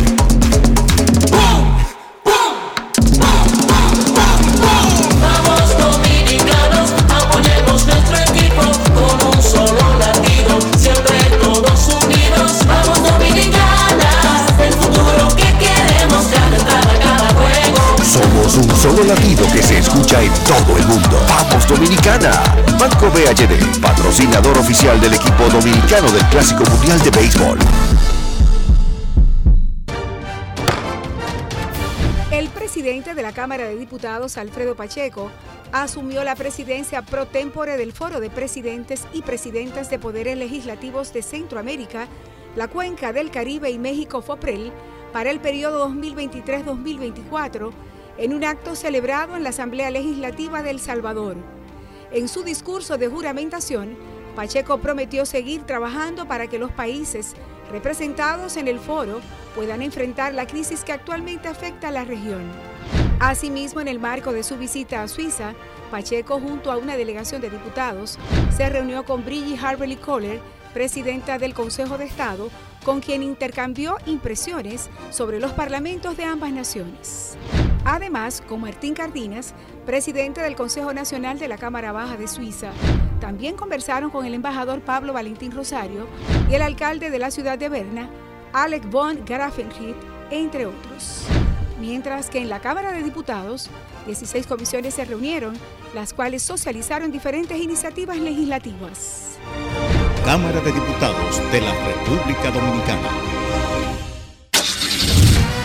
Un solo latido que se escucha en todo el mundo. ¡Vamos Dominicana! Banco BHD, patrocinador oficial del equipo dominicano del Clásico Mundial de Béisbol. El presidente de la Cámara de Diputados, Alfredo Pacheco, asumió la presidencia pro tempore del Foro de Presidentes y Presidentas de Poderes Legislativos de Centroamérica, la Cuenca del Caribe y México FOPREL para el periodo 2023-2024 en un acto celebrado en la Asamblea Legislativa de El Salvador. En su discurso de juramentación, Pacheco prometió seguir trabajando para que los países representados en el foro puedan enfrentar la crisis que actualmente afecta a la región. Asimismo, en el marco de su visita a Suiza, Pacheco, junto a una delegación de diputados, se reunió con Brigitte Harberly Kohler, presidenta del Consejo de Estado, con quien intercambió impresiones sobre los parlamentos de ambas naciones. Además, con Martín Cardinas, presidente del Consejo Nacional de la Cámara Baja de Suiza, también conversaron con el embajador Pablo Valentín Rosario y el alcalde de la ciudad de Berna, Alec von Grafenried, entre otros. Mientras que en la Cámara de Diputados, 16 comisiones se reunieron, las cuales socializaron diferentes iniciativas legislativas. Cámara de Diputados de la República Dominicana.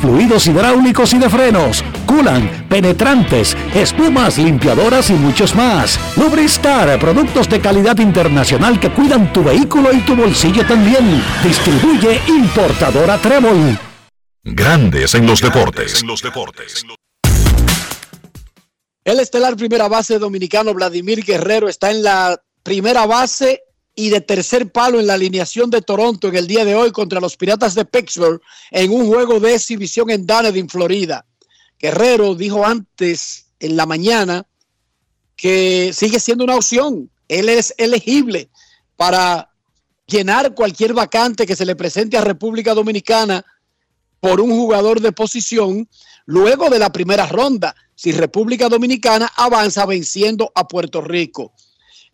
fluidos hidráulicos y de frenos, culan, penetrantes, espumas, limpiadoras y muchos más. Lubristar, productos de calidad internacional que cuidan tu vehículo y tu bolsillo también. Distribuye importadora Trébol. Grandes en los deportes. El estelar primera base dominicano Vladimir Guerrero está en la primera base y de tercer palo en la alineación de Toronto en el día de hoy contra los Piratas de Pittsburgh en un juego de exhibición en Dunedin, Florida. Guerrero dijo antes en la mañana que sigue siendo una opción. Él es elegible para llenar cualquier vacante que se le presente a República Dominicana por un jugador de posición luego de la primera ronda, si República Dominicana avanza venciendo a Puerto Rico.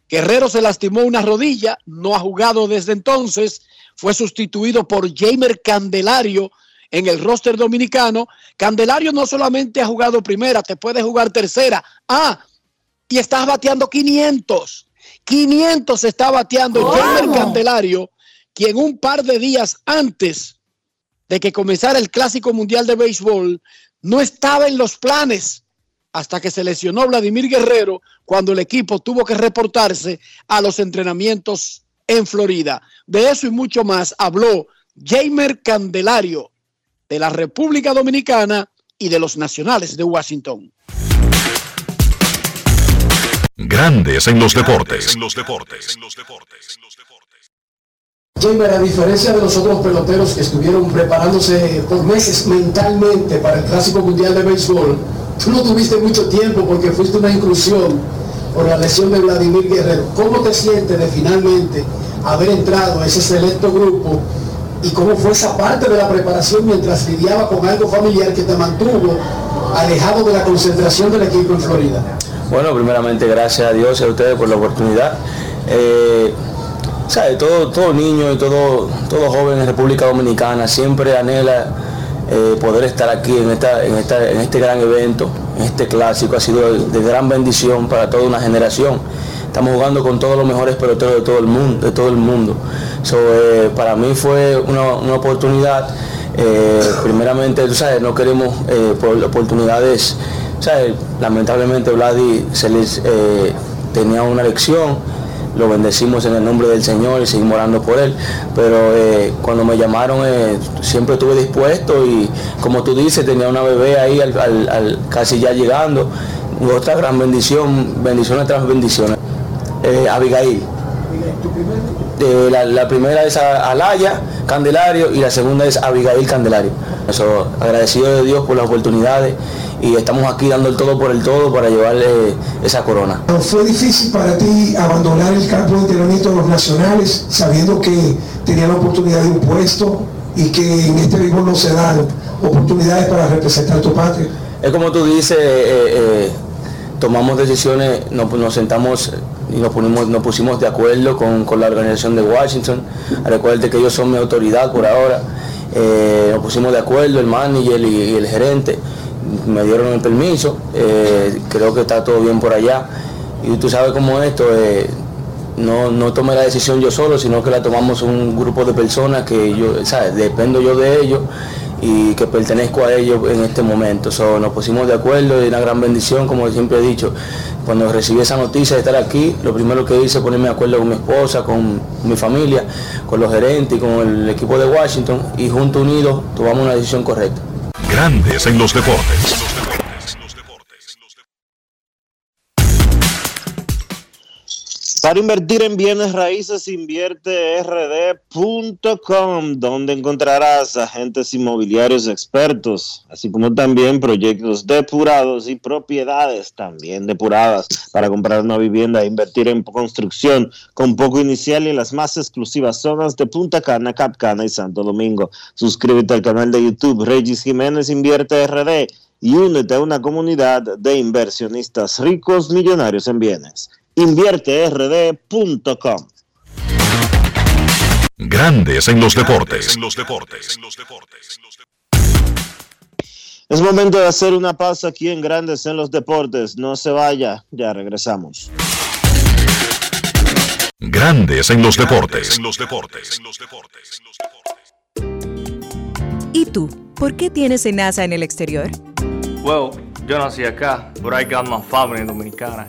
Guerrero se lastimó una rodilla, no ha jugado desde entonces, fue sustituido por Jamer Candelario en el roster dominicano. Candelario no solamente ha jugado primera, te puede jugar tercera. Ah, y estás bateando 500. 500 está bateando Jamer Candelario, quien un par de días antes de que comenzara el Clásico Mundial de Béisbol no estaba en los planes hasta que se lesionó Vladimir Guerrero cuando el equipo tuvo que reportarse a los entrenamientos en Florida. De eso y mucho más habló Jamer Candelario de la República Dominicana y de los Nacionales de Washington. Grandes en los deportes. Jamer, a diferencia de los otros peloteros que estuvieron preparándose por meses mentalmente para el Clásico Mundial de Béisbol, tú no tuviste mucho tiempo porque fuiste una inclusión por la lesión de Vladimir Guerrero. ¿Cómo te sientes de finalmente haber entrado a ese selecto grupo y cómo fue esa parte de la preparación mientras lidiaba con algo familiar que te mantuvo alejado de la concentración del equipo en Florida? Bueno, primeramente gracias a Dios y a ustedes por la oportunidad. Eh, ¿sabe? Todo, niño y todo, joven en República Dominicana siempre anhela eh, poder estar aquí en, esta, en, esta, en este gran evento, en este clásico. Ha sido de, gran bendición para toda una generación. Estamos jugando con todos los mejores peloteros de todo el mundo. De todo el mundo. Eh, para mí fue una, una oportunidad. eh, primeramente, tú sabes, no queremos eh, por oportunidades. Lamentablemente Vladi tenía una lección lo bendecimos en el nombre del Señor y seguimos orando por él. Pero eh, cuando me llamaron eh, siempre estuve dispuesto y como tú dices, tenía una bebé ahí al, casi ya llegando. Otra gran bendición, bendiciones tras bendiciones. Eh, Abigail. Eh, la, la primera es a- Alaya Candelario y la segunda es Abigail Candelario. Eso, agradecido de Dios por las oportunidades y estamos aquí dando el todo por el todo para llevarle esa corona. ¿Fue difícil para ti abandonar el campo de entrenamiento de los nacionales sabiendo que tenía la oportunidad de un puesto y que en este béisbol no se dan oportunidades para representar tu patria? Es como tú dices, eh, eh, tomamos decisiones, nos, nos sentamos y nos, ponimos, nos pusimos de acuerdo con, con la organización de Washington. Recuerde que ellos son mi autoridad por ahora. Eh, nos pusimos de acuerdo, el manager y, el gerente. Me dieron el permiso. eh, creo que está todo bien por allá. Y tú sabes cómo es esto. eh, no, no tomé la decisión yo solo, sino que la tomamos un grupo de personas que yo, ¿sabes? Dependo yo de ellos y que pertenezco a ellos en este momento. So, nos pusimos de acuerdo y una gran bendición, como siempre he dicho. Cuando recibí esa noticia de estar aquí, lo primero que hice ponerme de acuerdo con mi esposa, con mi familia, con los gerentes y con el equipo de Washington y juntos unidos tomamos una decisión correcta. Grandes en los deportes. Para invertir en bienes raíces, invierte rd.com, donde encontrarás agentes inmobiliarios expertos, así como también proyectos depurados y propiedades también depuradas para comprar una vivienda e invertir en construcción con poco inicial y en las más exclusivas zonas de Punta Cana, Capcana y Santo Domingo. Suscríbete al canal de YouTube Regis Jiménez Invierte RD y únete a una comunidad de inversionistas ricos millonarios en bienes invierterd.com. Grandes en los deportes. En los deportes. Es momento de hacer una pausa aquí en Grandes en los Deportes. No se vaya, ya regresamos. Grandes en los deportes. En los deportes. ¿Y tú? ¿Por qué tienes enaza en el exterior? Well, yo nací acá, but I got my family dominicana.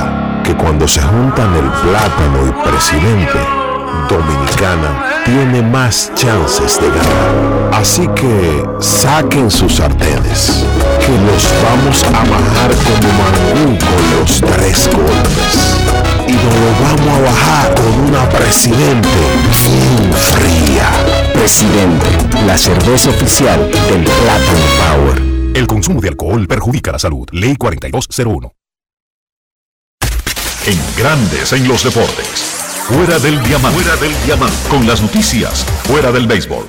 que cuando se juntan el plátano y presidente, Dominicana tiene más chances de ganar. Así que saquen sus sartenes, que los vamos a bajar como mangú con los tres golpes. Y nos lo vamos a bajar con una presidente bien fría. Presidente, la cerveza oficial del Plátano Power. El consumo de alcohol perjudica la salud. Ley 4201. En Grandes en los deportes. Fuera del diamante. Fuera del diamante. Con las noticias. Fuera del béisbol.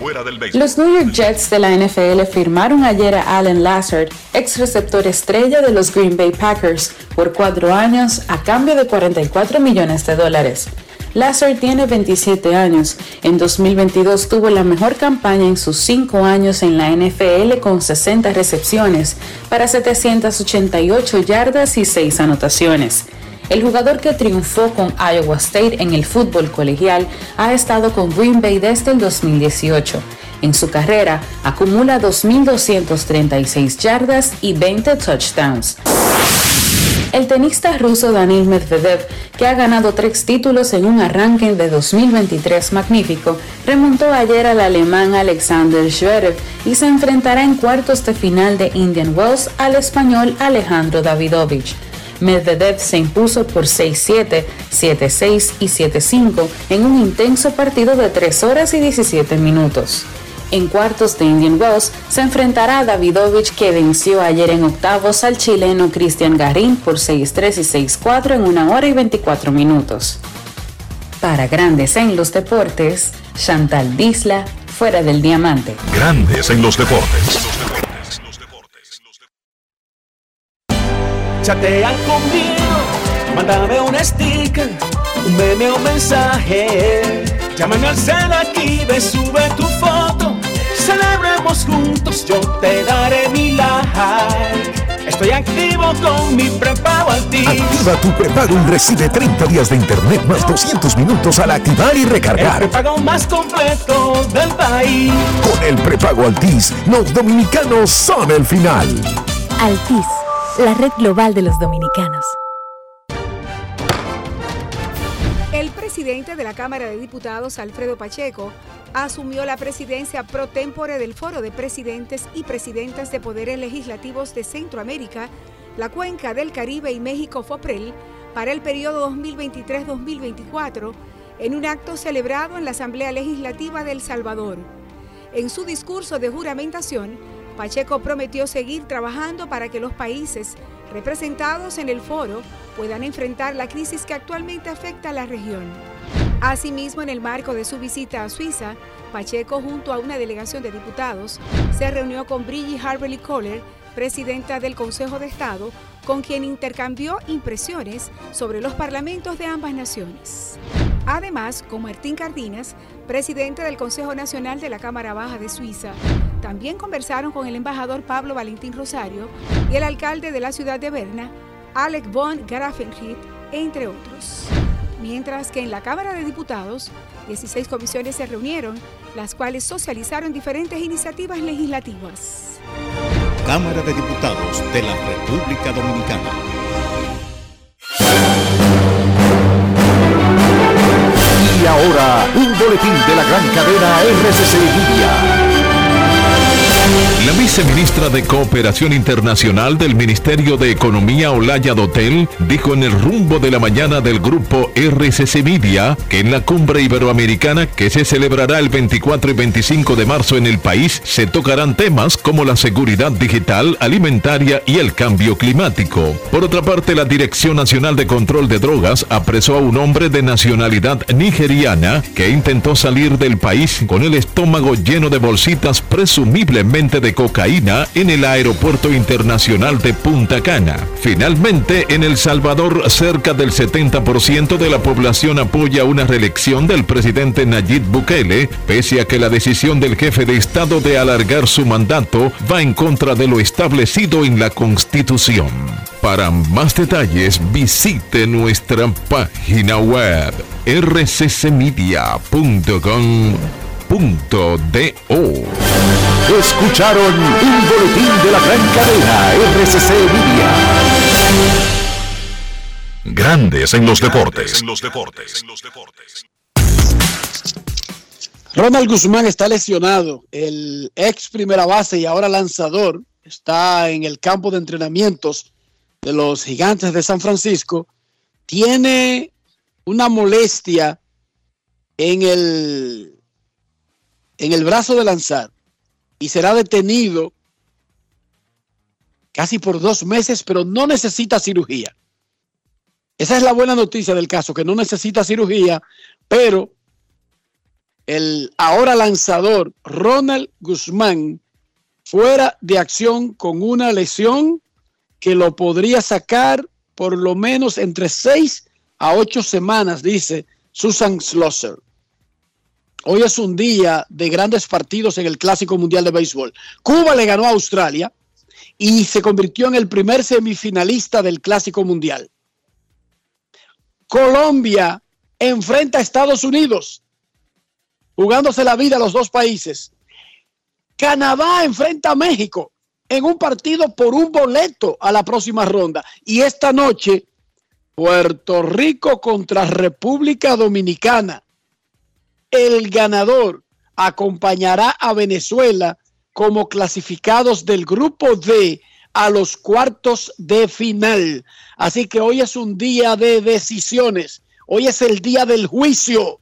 Los New York Jets de la NFL firmaron ayer a Allen Lazard, ex receptor estrella de los Green Bay Packers, por cuatro años a cambio de 44 millones de dólares. Lazard tiene 27 años. En 2022 tuvo la mejor campaña en sus cinco años en la NFL con 60 recepciones para 788 yardas y 6 anotaciones. El jugador que triunfó con Iowa State en el fútbol colegial ha estado con Green Bay desde el 2018. En su carrera acumula 2.236 yardas y 20 touchdowns. El tenista ruso Daniil Medvedev, que ha ganado tres títulos en un arranque de 2023 magnífico, remontó ayer al alemán Alexander Zverev y se enfrentará en cuartos de final de Indian Wells al español Alejandro Davidovich. Medvedev se impuso por 6-7, 7-6 y 7-5 en un intenso partido de 3 horas y 17 minutos. En cuartos de Indian Wells se enfrentará a Davidovich que venció ayer en octavos al chileno Cristian Garín por 6-3 y 6-4 en una hora y 24 minutos. Para Grandes en los Deportes, Chantal Disla, fuera del diamante. Grandes en los deportes. Chatean conmigo, mándame un sticker, un meme o un mensaje. Llámame al cel aquí, ve, sube tu foto. Celebremos juntos, yo te daré mi like. Estoy activo con mi prepago Altis. Activa tu prepago y recibe 30 días de internet más 200 minutos al activar y El recargar. prepago más completo del país. Con el prepago Altis, los dominicanos son el final. Altis, la red global de los dominicanos. El presidente de la Cámara de Diputados, Alfredo Pacheco, asumió la presidencia pro tempore del Foro de Presidentes y Presidentas de Poderes Legislativos de Centroamérica, la Cuenca del Caribe y México FOPREL para el periodo 2023-2024 en un acto celebrado en la Asamblea Legislativa de El Salvador. En su discurso de juramentación, Pacheco prometió seguir trabajando para que los países representados en el foro puedan enfrentar la crisis que actualmente afecta a la región. Asimismo, en el marco de su visita a Suiza, Pacheco, junto a una delegación de diputados, se reunió con Brigitte Harberly Kohler, presidenta del Consejo de Estado, con quien intercambió impresiones sobre los parlamentos de ambas naciones. Además, con Martín Cardinas, presidente del Consejo Nacional de la Cámara Baja de Suiza, también conversaron con el embajador Pablo Valentín Rosario y el alcalde de la ciudad de Berna, Alec von Grafenried, entre otros. Mientras que en la Cámara de Diputados, 16 comisiones se reunieron, las cuales socializaron diferentes iniciativas legislativas. Cámara de Diputados de la República Dominicana. Y ahora, un boletín de la gran cadena RCC Media. La viceministra de Cooperación Internacional del Ministerio de Economía, Olaya Dotel, dijo en el rumbo de la mañana del grupo RCC Media que en la cumbre iberoamericana que se celebrará el 24 y 25 de marzo en el país se tocarán temas como la seguridad digital, alimentaria y el cambio climático. Por otra parte, la Dirección Nacional de Control de Drogas apresó a un hombre de nacionalidad nigeriana que intentó salir del país con el estómago lleno de bolsitas presumiblemente de cocaína en el aeropuerto internacional de Punta Cana. Finalmente, en El Salvador, cerca del 70% de la población apoya una reelección del presidente Nayib Bukele, pese a que la decisión del jefe de Estado de alargar su mandato va en contra de lo establecido en la Constitución. Para más detalles, visite nuestra página web rccmedia.com.do. Escucharon un boletín de la gran cadena RCC Media. Grandes en los deportes. Ronald Guzmán está lesionado. El ex primera base y ahora lanzador está en el campo de entrenamientos de los gigantes de San Francisco. Tiene una molestia en el, en el brazo de lanzar y será detenido casi por dos meses, pero no necesita cirugía. Esa es la buena noticia del caso, que no necesita cirugía, pero el ahora lanzador Ronald Guzmán fuera de acción con una lesión que lo podría sacar por lo menos entre seis a ocho semanas, dice Susan Schlosser. Hoy es un día de grandes partidos en el Clásico Mundial de Béisbol. Cuba le ganó a Australia y se convirtió en el primer semifinalista del Clásico Mundial. Colombia enfrenta a Estados Unidos, jugándose la vida a los dos países. Canadá enfrenta a México en un partido por un boleto a la próxima ronda. Y esta noche, Puerto Rico contra República Dominicana. El ganador acompañará a Venezuela como clasificados del grupo D a los cuartos de final. Así que hoy es un día de decisiones. Hoy es el día del juicio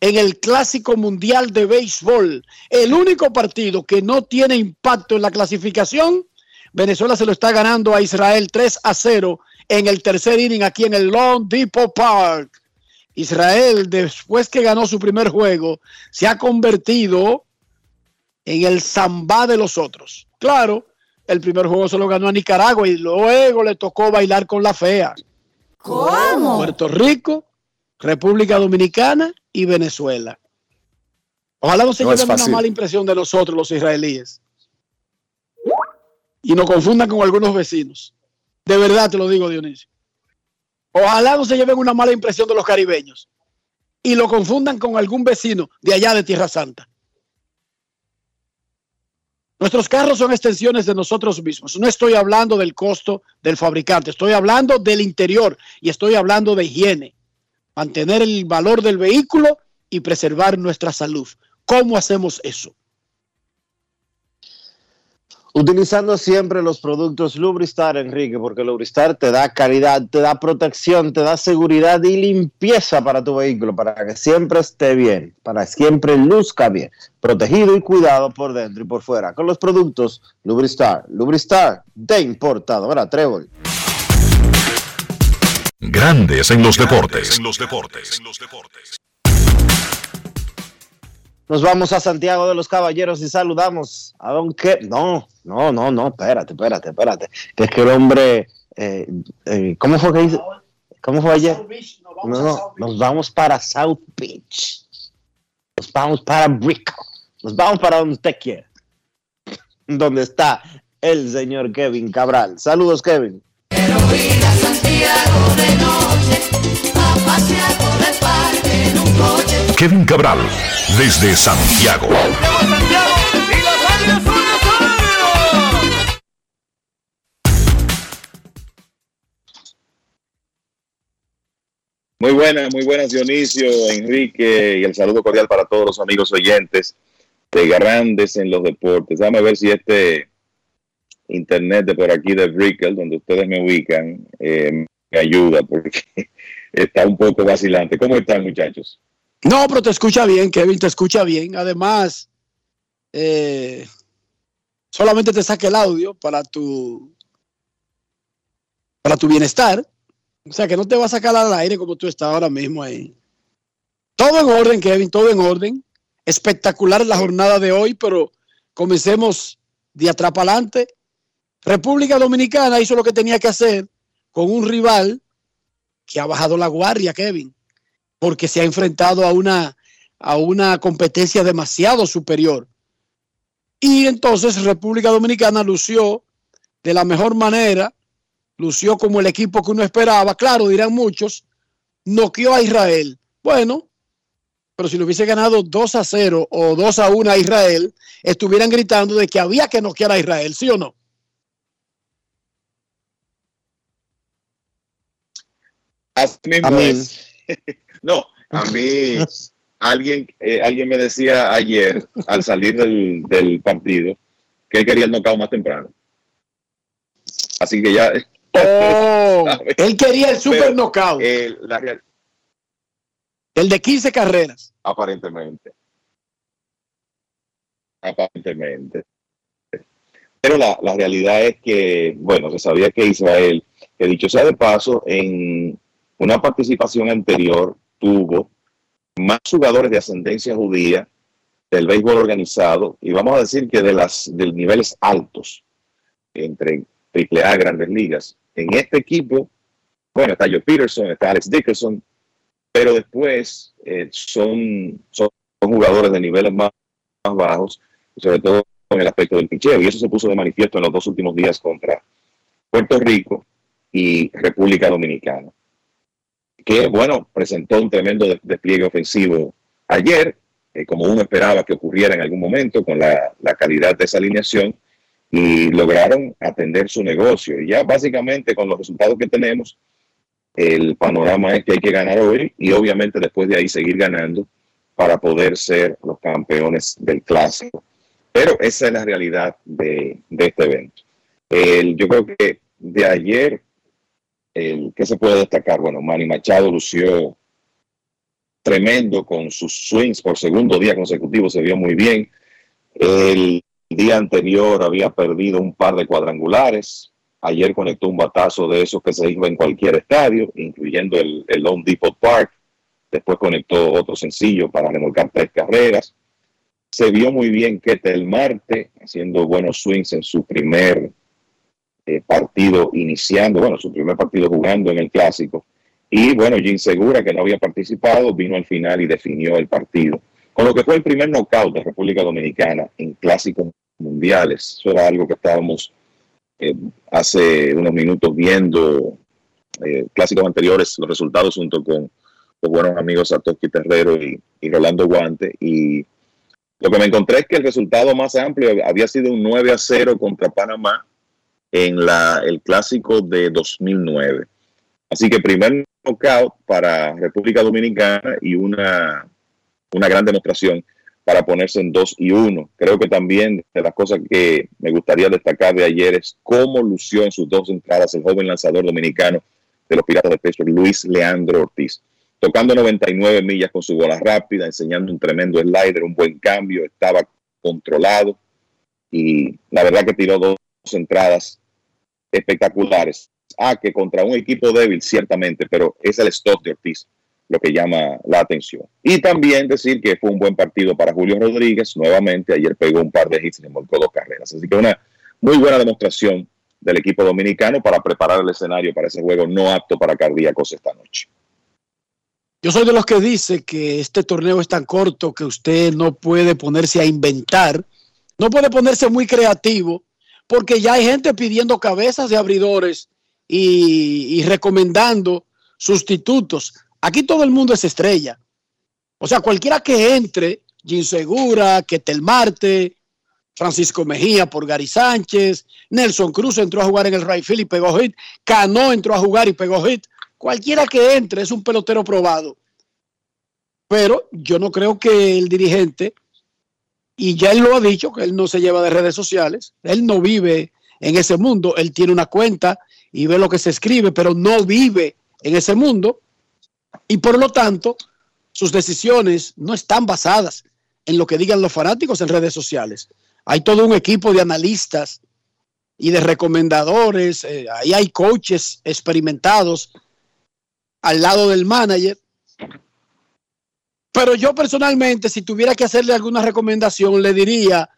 en el Clásico Mundial de Béisbol. El único partido que no tiene impacto en la clasificación, Venezuela se lo está ganando a Israel 3 a 0 en el tercer inning aquí en el Long Depot Park. Israel, después que ganó su primer juego, se ha convertido en el zambá de los otros. Claro, el primer juego se lo ganó a Nicaragua y luego le tocó bailar con la fea. ¿Cómo? Puerto Rico, República Dominicana y Venezuela. Ojalá no se No lleven una mala impresión de nosotros, los israelíes. Y nos confundan con algunos vecinos. De verdad te lo digo, Dionisio. Ojalá no se lleven una mala impresión de los caribeños. Y lo confundan con algún vecino de allá de Tierra Santa. Nuestros carros son extensiones de nosotros mismos. No estoy hablando del costo del fabricante, estoy hablando del interior y estoy hablando de higiene. Mantener el valor del vehículo y preservar nuestra salud. ¿Cómo hacemos eso? Utilizando siempre los productos Lubristar, Enrique, porque Lubristar te da calidad, te da protección, te da seguridad y limpieza para tu vehículo, para que siempre esté bien, para que siempre luzca bien, protegido y cuidado por dentro y por fuera, con los productos Lubristar. Lubristar de importado. Ahora, Trébol. Grandes en los deportes. En los deportes. Nos vamos a Santiago de los Caballeros y saludamos a Don que No, no, no, no, espérate, espérate, espérate. Que es que el hombre, eh, eh, ¿cómo fue que hizo? ¿Cómo fue ayer? No, no, nos vamos para South Beach. Nos vamos para Brico. Nos vamos para donde usted quiera. Donde está el señor Kevin Cabral. Saludos, Kevin. Santiago de noche, a pasear por el parque en un coche. Kevin Cabral, desde Santiago. Muy buenas, muy buenas Dionisio, Enrique y el saludo cordial para todos los amigos oyentes de Grandes en los Deportes. Déjame ver si este internet de por aquí de Brickell, donde ustedes me ubican, eh, me ayuda porque *laughs* está un poco vacilante. ¿Cómo están muchachos? No, pero te escucha bien, Kevin, te escucha bien. Además, eh, solamente te saca el audio para tu, para tu bienestar. O sea, que no te va a sacar al aire como tú estás ahora mismo ahí. Todo en orden, Kevin, todo en orden. Espectacular la jornada de hoy, pero comencemos de atrás para adelante. República Dominicana hizo lo que tenía que hacer con un rival que ha bajado la guardia, Kevin, porque se ha enfrentado a una, a una competencia demasiado superior. Y entonces República Dominicana lució de la mejor manera, lució como el equipo que uno esperaba. Claro, dirán muchos, noqueó a Israel. Bueno, pero si lo hubiese ganado 2 a 0 o 2 a 1 a Israel, estuvieran gritando de que había que noquear a Israel, ¿sí o no? Así mismo Amén. es. *laughs* No, a mí alguien, eh, alguien me decía ayer al salir del, del partido que él quería el knockout más temprano. Así que ya. *laughs* Oh, *laughs* él quería el super Pero, knockout, eh, la el de 15 carreras. aparentemente. Aparentemente. Pero la, la realidad es que, bueno, se sabía que Israel que dicho sea de paso, en una participación anterior tuvo más jugadores de ascendencia judía del béisbol organizado y vamos a decir que de las de niveles altos entre AAA grandes ligas. En este equipo, bueno, está Joe Peterson, está Alex Dickerson, pero después eh, son, son jugadores de niveles más, más bajos, sobre todo en el aspecto del picheo, y eso se puso de manifiesto en los dos últimos días contra Puerto Rico y República Dominicana, que, bueno, presentó un tremendo de- despliegue ofensivo ayer, eh, como uno esperaba que ocurriera en algún momento con la, la calidad de esa alineación, y lograron atender su negocio. Y ya básicamente con los resultados que tenemos, el panorama es que hay que ganar hoy y obviamente después de ahí seguir ganando para poder ser los campeones del clásico. Pero esa es la realidad de, de este evento. El- yo creo que de ayer, el, ¿qué se puede destacar? Bueno, Manny Machado lució tremendo con sus swings por segundo día consecutivo, se vio muy bien. El día anterior había perdido un par de cuadrangulares. Ayer conectó un batazo de esos que se iba en cualquier estadio, incluyendo el, el Lone Depot Park. Después conectó otro sencillo para remolcar tres carreras. Se vio muy bien Ketel Marte haciendo buenos swings en su primer eh, partido iniciando, bueno, su primer partido jugando en el clásico. Y bueno, Jim Segura, que no había participado, vino al final y definió el partido. Con lo que fue el primer knockout de República Dominicana en clásicos mundiales. Eso era algo que estábamos eh, hace unos minutos viendo eh, clásicos anteriores, los resultados junto con los buenos amigos Satoshi Terrero y, y Rolando Guante. Y lo que me encontré es que el resultado más amplio había sido un 9 a 0 contra Panamá en la, el clásico de 2009. Así que primer knockout para República Dominicana y una, una gran demostración para ponerse en 2 y 1. Creo que también de las cosas que me gustaría destacar de ayer es cómo lució en sus dos entradas el joven lanzador dominicano de los Piratas de Pittsburgh, Luis Leandro Ortiz. Tocando 99 millas con su bola rápida, enseñando un tremendo slider, un buen cambio, estaba controlado y la verdad que tiró dos entradas espectaculares. Ah, que contra un equipo débil, ciertamente, pero es el stop de Ortiz lo que llama la atención. Y también decir que fue un buen partido para Julio Rodríguez, nuevamente, ayer pegó un par de hits y le volcó dos carreras. Así que una muy buena demostración del equipo dominicano para preparar el escenario para ese juego no apto para cardíacos esta noche. Yo soy de los que dice que este torneo es tan corto que usted no puede ponerse a inventar, no puede ponerse muy creativo, porque ya hay gente pidiendo cabezas de abridores y, recomendando sustitutos. Aquí todo el mundo es estrella. O sea, cualquiera que entre, Jim Segura, Ketel Marte, Francisco Mejía por Gary Sánchez, Nelson Cruz entró a jugar en el right field y pegó hit, Cano entró a jugar y pegó hit. Cualquiera que entre es un pelotero probado. Pero yo no creo que el dirigente, y ya él lo ha dicho, que él no se lleva de redes sociales, él no vive en ese mundo, él tiene una cuenta y ve lo que se escribe, pero no vive en ese mundo y por lo tanto sus decisiones no están basadas en lo que digan los fanáticos en redes sociales. Hay todo un equipo de analistas y de recomendadores, eh, ahí hay coaches experimentados al lado del manager. Pero yo personalmente, si tuviera que hacerle alguna recomendación, le diría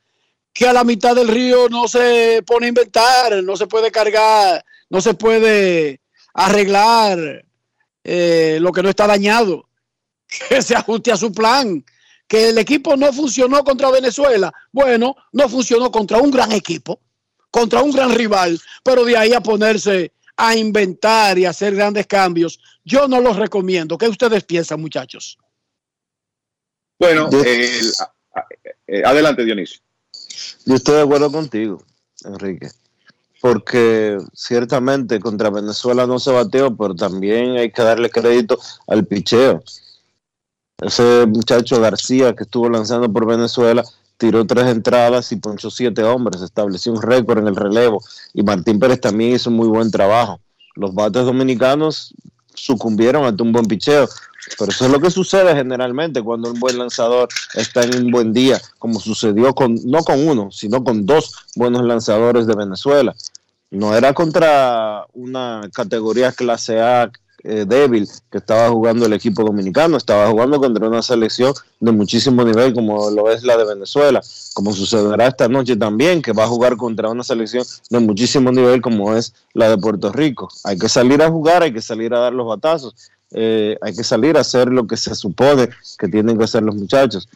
que a la mitad del río no se pone a inventar, no se puede cargar, no se puede arreglar eh, lo que no está dañado, *laughs* que se ajuste a su plan, que el equipo no funcionó contra Venezuela, bueno, no funcionó contra un gran equipo, contra un gran rival, pero de ahí a ponerse a inventar y hacer grandes cambios, yo no los recomiendo. ¿Qué ustedes piensan, muchachos? Bueno, eh, eh, adelante Dionisio. Yo estoy de acuerdo contigo, Enrique, porque ciertamente contra Venezuela no se bateó, pero también hay que darle crédito al picheo. Ese muchacho García que estuvo lanzando por Venezuela tiró tres entradas y ponchó siete hombres, estableció un récord en el relevo y Martín Pérez también hizo un muy buen trabajo. Los bates dominicanos sucumbieron ante un buen picheo, pero eso es lo que sucede generalmente cuando un buen lanzador está en un buen día, como sucedió con no con uno, sino con dos buenos lanzadores de Venezuela. No era contra una categoría clase A eh, débil que estaba jugando el equipo dominicano, estaba jugando contra una selección de muchísimo nivel como lo es la de Venezuela, como sucederá esta noche también, que va a jugar contra una selección de muchísimo nivel como es la de Puerto Rico. Hay que salir a jugar, hay que salir a dar los batazos, eh, hay que salir a hacer lo que se supone que tienen que hacer los muchachos.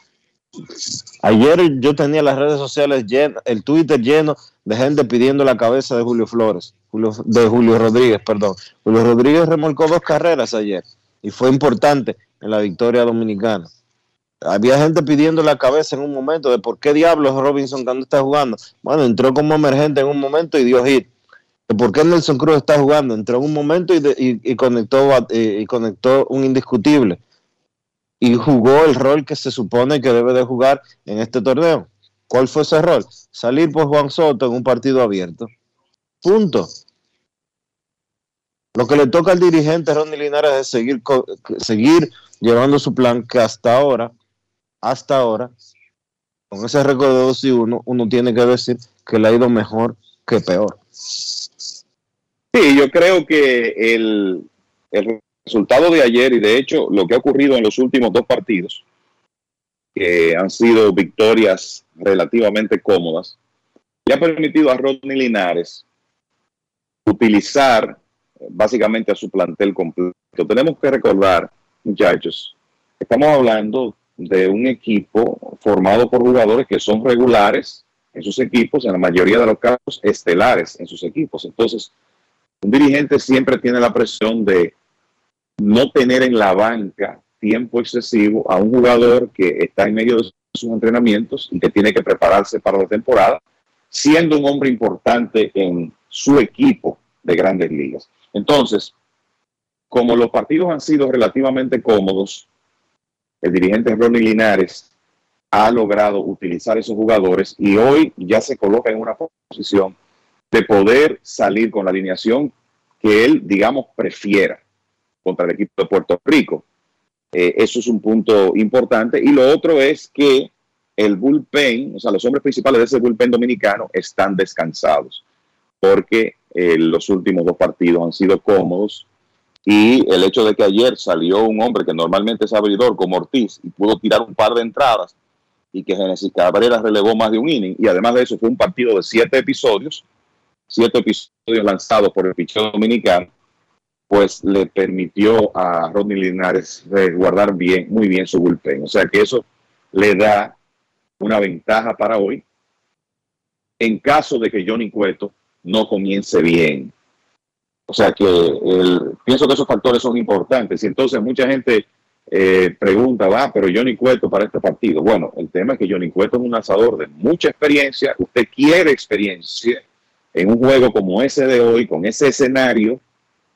Ayer yo tenía las redes sociales llenas, el Twitter lleno de gente pidiendo la cabeza de Julio Flores, de Julio Rodríguez, perdón. Julio Rodríguez remolcó dos carreras ayer y fue importante en la victoria dominicana. Había gente pidiendo la cabeza en un momento de por qué diablos Robinson cuando está jugando. Bueno, entró como emergente en un momento y dio hit. ¿Por qué Nelson Cruz está jugando? Entró en un momento y, de- y- y conectó, y- conectó un indiscutible y jugó el rol que se supone que debe de jugar en este torneo. ¿Cuál fue ese rol? Salir por Juan Soto en un partido abierto. Punto. Lo que le toca al dirigente Ronnie Linares es seguir, seguir llevando su plan que hasta ahora, hasta ahora, con ese récord de 2 y 1, uno tiene que decir que le ha ido mejor que peor. Sí, yo creo que el, el resultado de ayer y de hecho lo que ha ocurrido en los últimos dos partidos, que han sido victorias relativamente cómodas, le ha permitido a Rodney Linares utilizar eh, básicamente a su plantel completo. Tenemos que recordar, muchachos, estamos hablando de un equipo formado por jugadores que son regulares en sus equipos, en la mayoría de los casos estelares en sus equipos. Entonces, un dirigente siempre tiene la presión de no tener en la banca tiempo excesivo a un jugador que está en medio de sus entrenamientos y que tiene que prepararse para la temporada, siendo un hombre importante en su equipo de grandes ligas. Entonces, como los partidos han sido relativamente cómodos, el dirigente Ronnie Linares ha logrado utilizar esos jugadores y hoy ya se coloca en una posición de poder salir con la alineación que él, digamos, prefiera contra el equipo de Puerto Rico. Eh, eso es un punto importante. Y lo otro es que el bullpen, o sea, los hombres principales de ese bullpen dominicano están descansados porque eh, los últimos dos partidos han sido cómodos y el hecho de que ayer salió un hombre que normalmente es abridor como Ortiz y pudo tirar un par de entradas y que Genesis Cabrera relevó más de un inning y además de eso fue un partido de siete episodios, siete episodios lanzados por el picheo dominicano, pues le permitió a Rodney Linares guardar bien, muy bien su bullpen. O sea que eso le da una ventaja para hoy en caso de que Johnny Cueto no comience bien. O sea que pienso que esos factores son importantes. Y entonces mucha gente eh, pregunta, va, pero Johnny Cueto para este partido. Bueno, el tema es que Johnny Cueto es un lanzador de mucha experiencia. Usted quiere experiencia en un juego como ese de hoy, con ese escenario,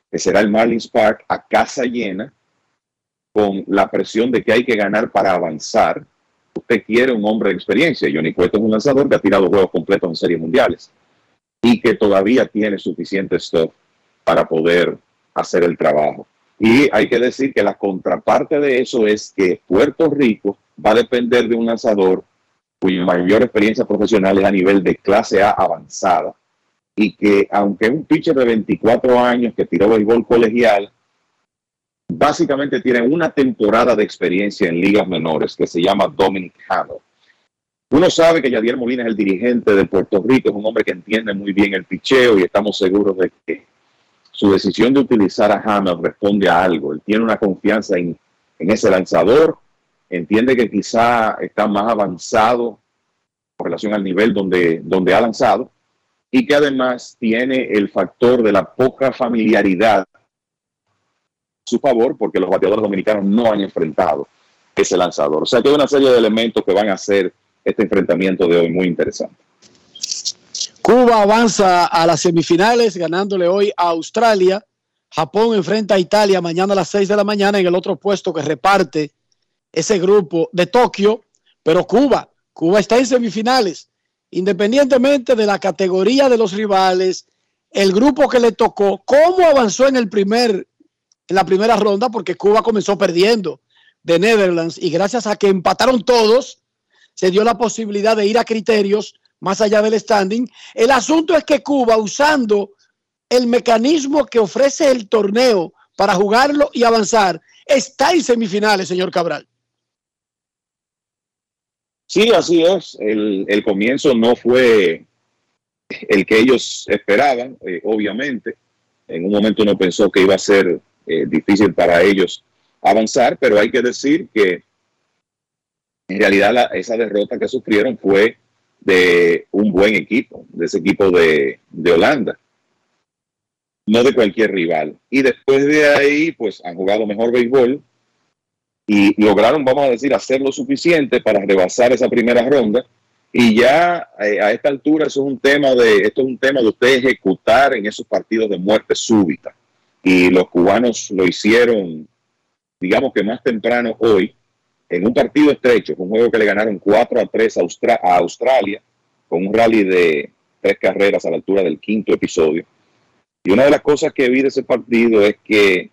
que será el Marlins Park a casa llena, con la presión de que hay que ganar para avanzar. Usted quiere un hombre de experiencia. Johnny Cueto es un lanzador que ha tirado juegos completos en series mundiales y que todavía tiene suficiente stock para poder hacer el trabajo. Y hay que decir que la contraparte de eso es que Puerto Rico va a depender de un lanzador cuya mayor experiencia profesional es a nivel de clase A avanzada y que aunque es un pitcher de 24 años que tiró béisbol colegial, básicamente tiene una temporada de experiencia en ligas menores que se llama Dominic Hamill. Uno sabe que Yadier Molina es el dirigente de Puerto Rico, es un hombre que entiende muy bien el picheo y estamos seguros de que su decisión de utilizar a Hammer responde a algo. Él tiene una confianza en, en ese lanzador, entiende que quizá está más avanzado con relación al nivel donde, donde ha lanzado y que además tiene el factor de la poca familiaridad a su favor porque los bateadores dominicanos no han enfrentado ese lanzador. O sea que hay una serie de elementos que van a hacer este enfrentamiento de hoy muy interesante. Cuba avanza a las semifinales ganándole hoy a Australia. Japón enfrenta a Italia mañana a las 6 de la mañana en el otro puesto que reparte ese grupo de Tokio. Pero Cuba, Cuba está en semifinales. Independientemente de la categoría de los rivales, el grupo que le tocó, cómo avanzó en el primer, en la primera ronda, porque Cuba comenzó perdiendo de Netherlands y gracias a que empataron todos, se dio la posibilidad de ir a criterios más allá del standing. El asunto es que Cuba, usando el mecanismo que ofrece el torneo para jugarlo y avanzar, está en semifinales, señor Cabral. Sí, así es. El, el comienzo no fue el que ellos esperaban, eh, obviamente. En un momento uno pensó que iba a ser eh, difícil para ellos avanzar, pero hay que decir que en realidad la- esa derrota que sufrieron fue de un buen equipo, de ese equipo de, de Holanda, no de cualquier rival. Y después de ahí, pues han jugado mejor béisbol y lograron, vamos a decir, hacer lo suficiente para rebasar esa primera ronda. Y ya eh, a esta altura eso es un tema de esto es un tema de usted ejecutar en esos partidos de muerte súbita. Y los cubanos lo hicieron, digamos que más temprano hoy, en un partido estrecho, un juego que le ganaron 4 a 3 a, a Australia, con un rally de tres carreras a la altura del quinto episodio. Y una de las cosas que vi de ese partido es que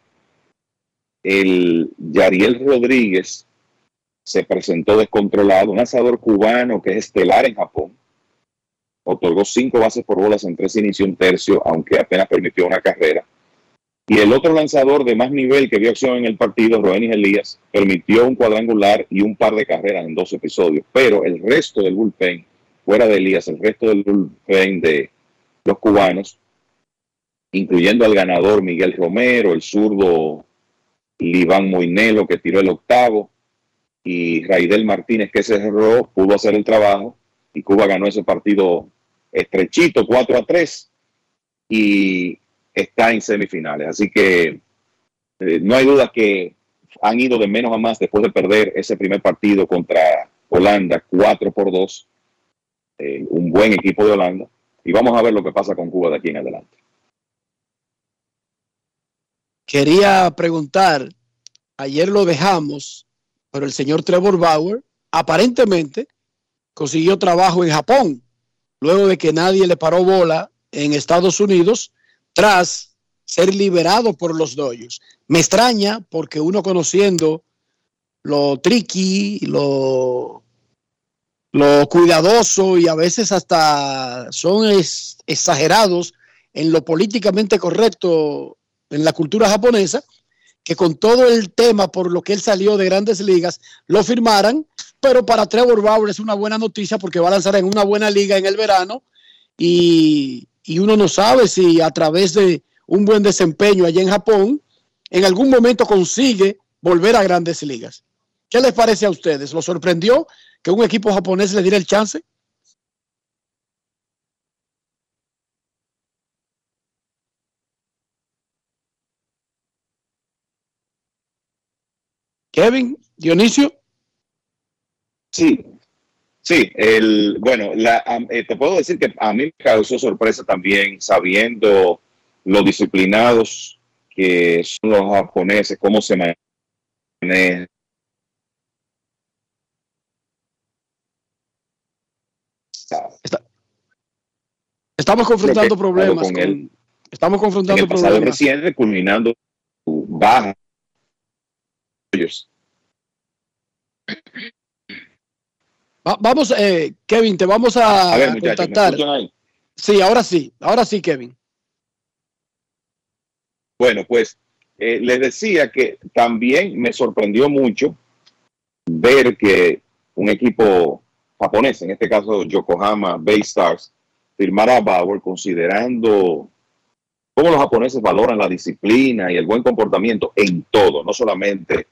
el Yariel Rodríguez se presentó descontrolado, un lanzador cubano que es estelar en Japón. Otorgó cinco bases por bolas en tres inicios un tercio, aunque apenas permitió una carrera. Y el otro lanzador de más nivel que vio acción en el partido, Roenis Elías, permitió un cuadrangular y un par de carreras en dos episodios. Pero el resto del bullpen, fuera de Elías, el resto del bullpen de los cubanos, incluyendo al ganador Miguel Romero, el zurdo Liván Moinelo, que tiró el octavo, y Raidel Martínez, que cerró, pudo hacer el trabajo, y Cuba ganó ese partido estrechito, 4 a 3, y está en semifinales. Así que eh, no hay duda que han ido de menos a más después de perder ese primer partido contra Holanda, 4 por 2, eh, un buen equipo de Holanda, y vamos a ver lo que pasa con Cuba de aquí en adelante. Quería preguntar, ayer lo dejamos, pero el señor Trevor Bauer aparentemente consiguió trabajo en Japón, luego de que nadie le paró bola en Estados Unidos, tras ser liberado por los Dodgers. Me extraña porque uno conociendo lo tricky, lo, lo cuidadoso y a veces hasta son es- exagerados en lo políticamente correcto en la cultura japonesa, que con todo el tema por lo que él salió de grandes ligas, lo firmaran, pero para Trevor Bauer es una buena noticia porque va a lanzar en una buena liga en el verano y, y uno no sabe si a través de un buen desempeño allá en Japón, en algún momento consigue volver a grandes ligas. ¿Qué les parece a ustedes? ¿Lo sorprendió que un equipo japonés le diera el chance? Kevin, Dionisio. Sí, sí, el, bueno, la, eh, te puedo decir que a mí me causó sorpresa también sabiendo lo disciplinados que son los japoneses, cómo se manejan. Estamos confrontando problemas. con con- el- estamos en confrontando el pasado problemas. reciente, culminando baja. Va- vamos, eh, Kevin, te vamos a, A ver, a muchachos, ¿me contactar. Sí, ahora sí, ahora sí, Kevin. Bueno, pues eh, les decía que también me sorprendió mucho ver que un equipo japonés, en este caso Yokohama Bay Stars, firmara a Bauer considerando cómo los japoneses valoran la disciplina y el buen comportamiento en todo, no solamente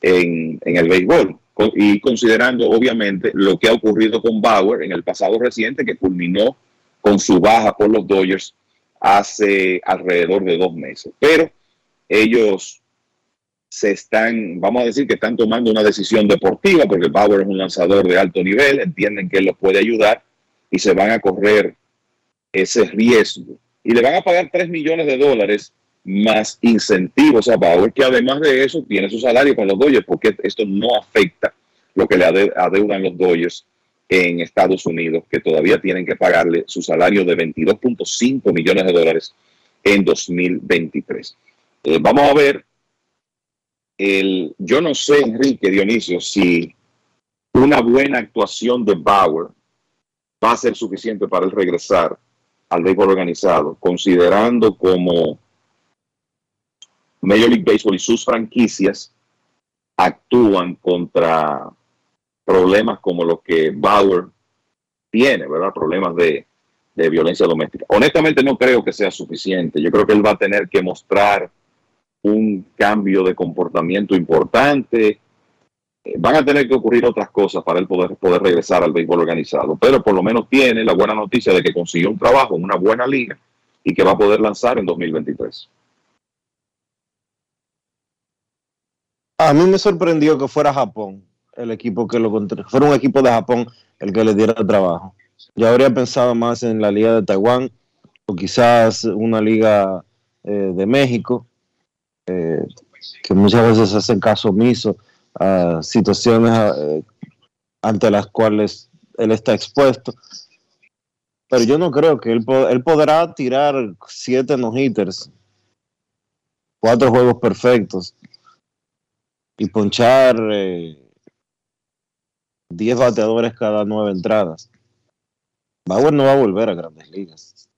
en, el béisbol, y considerando obviamente lo que ha ocurrido con Bauer en el pasado reciente que culminó con su baja por los Dodgers hace alrededor de dos meses. Pero ellos se están, vamos a decir que están tomando una decisión deportiva porque Bauer es un lanzador de alto nivel, entienden que él los puede ayudar y se van a correr ese riesgo. Y le van a pagar 3 millones de dólares más incentivos a Bauer, que además de eso tiene su salario con los Dodgers, porque esto no afecta lo que le ade- adeudan los Dodgers en Estados Unidos, que todavía tienen que pagarle su salario de 22.5 millones de dólares en 2023. Eh, vamos a ver, el, yo no sé, Enrique Dionisio, si una buena actuación de Bauer va a ser suficiente para él regresar al béisbol organizado, considerando como Major League Baseball y sus franquicias actúan contra problemas como los que Bauer tiene, ¿verdad? Problemas de, violencia doméstica. Honestamente no creo que sea suficiente. Yo creo que él va a tener que mostrar un cambio de comportamiento importante. Eh, Van a tener que ocurrir otras cosas para él poder, poder regresar al béisbol organizado, pero por lo menos tiene la buena noticia de que consiguió un trabajo en una buena liga y que va a poder lanzar en 2023. A mí me sorprendió que fuera Japón el equipo que lo contra- fuera un equipo de Japón el que le diera trabajo. Yo habría pensado más en la liga de Taiwán o quizás una liga eh, de México, eh, que muchas veces hacen caso omiso a situaciones eh, ante las cuales él está expuesto. Pero yo no creo que él, él podrá tirar siete no-hitters, cuatro juegos perfectos y ponchar eh, 10 bateadores cada nueve entradas. Bauer no va a volver a grandes ligas.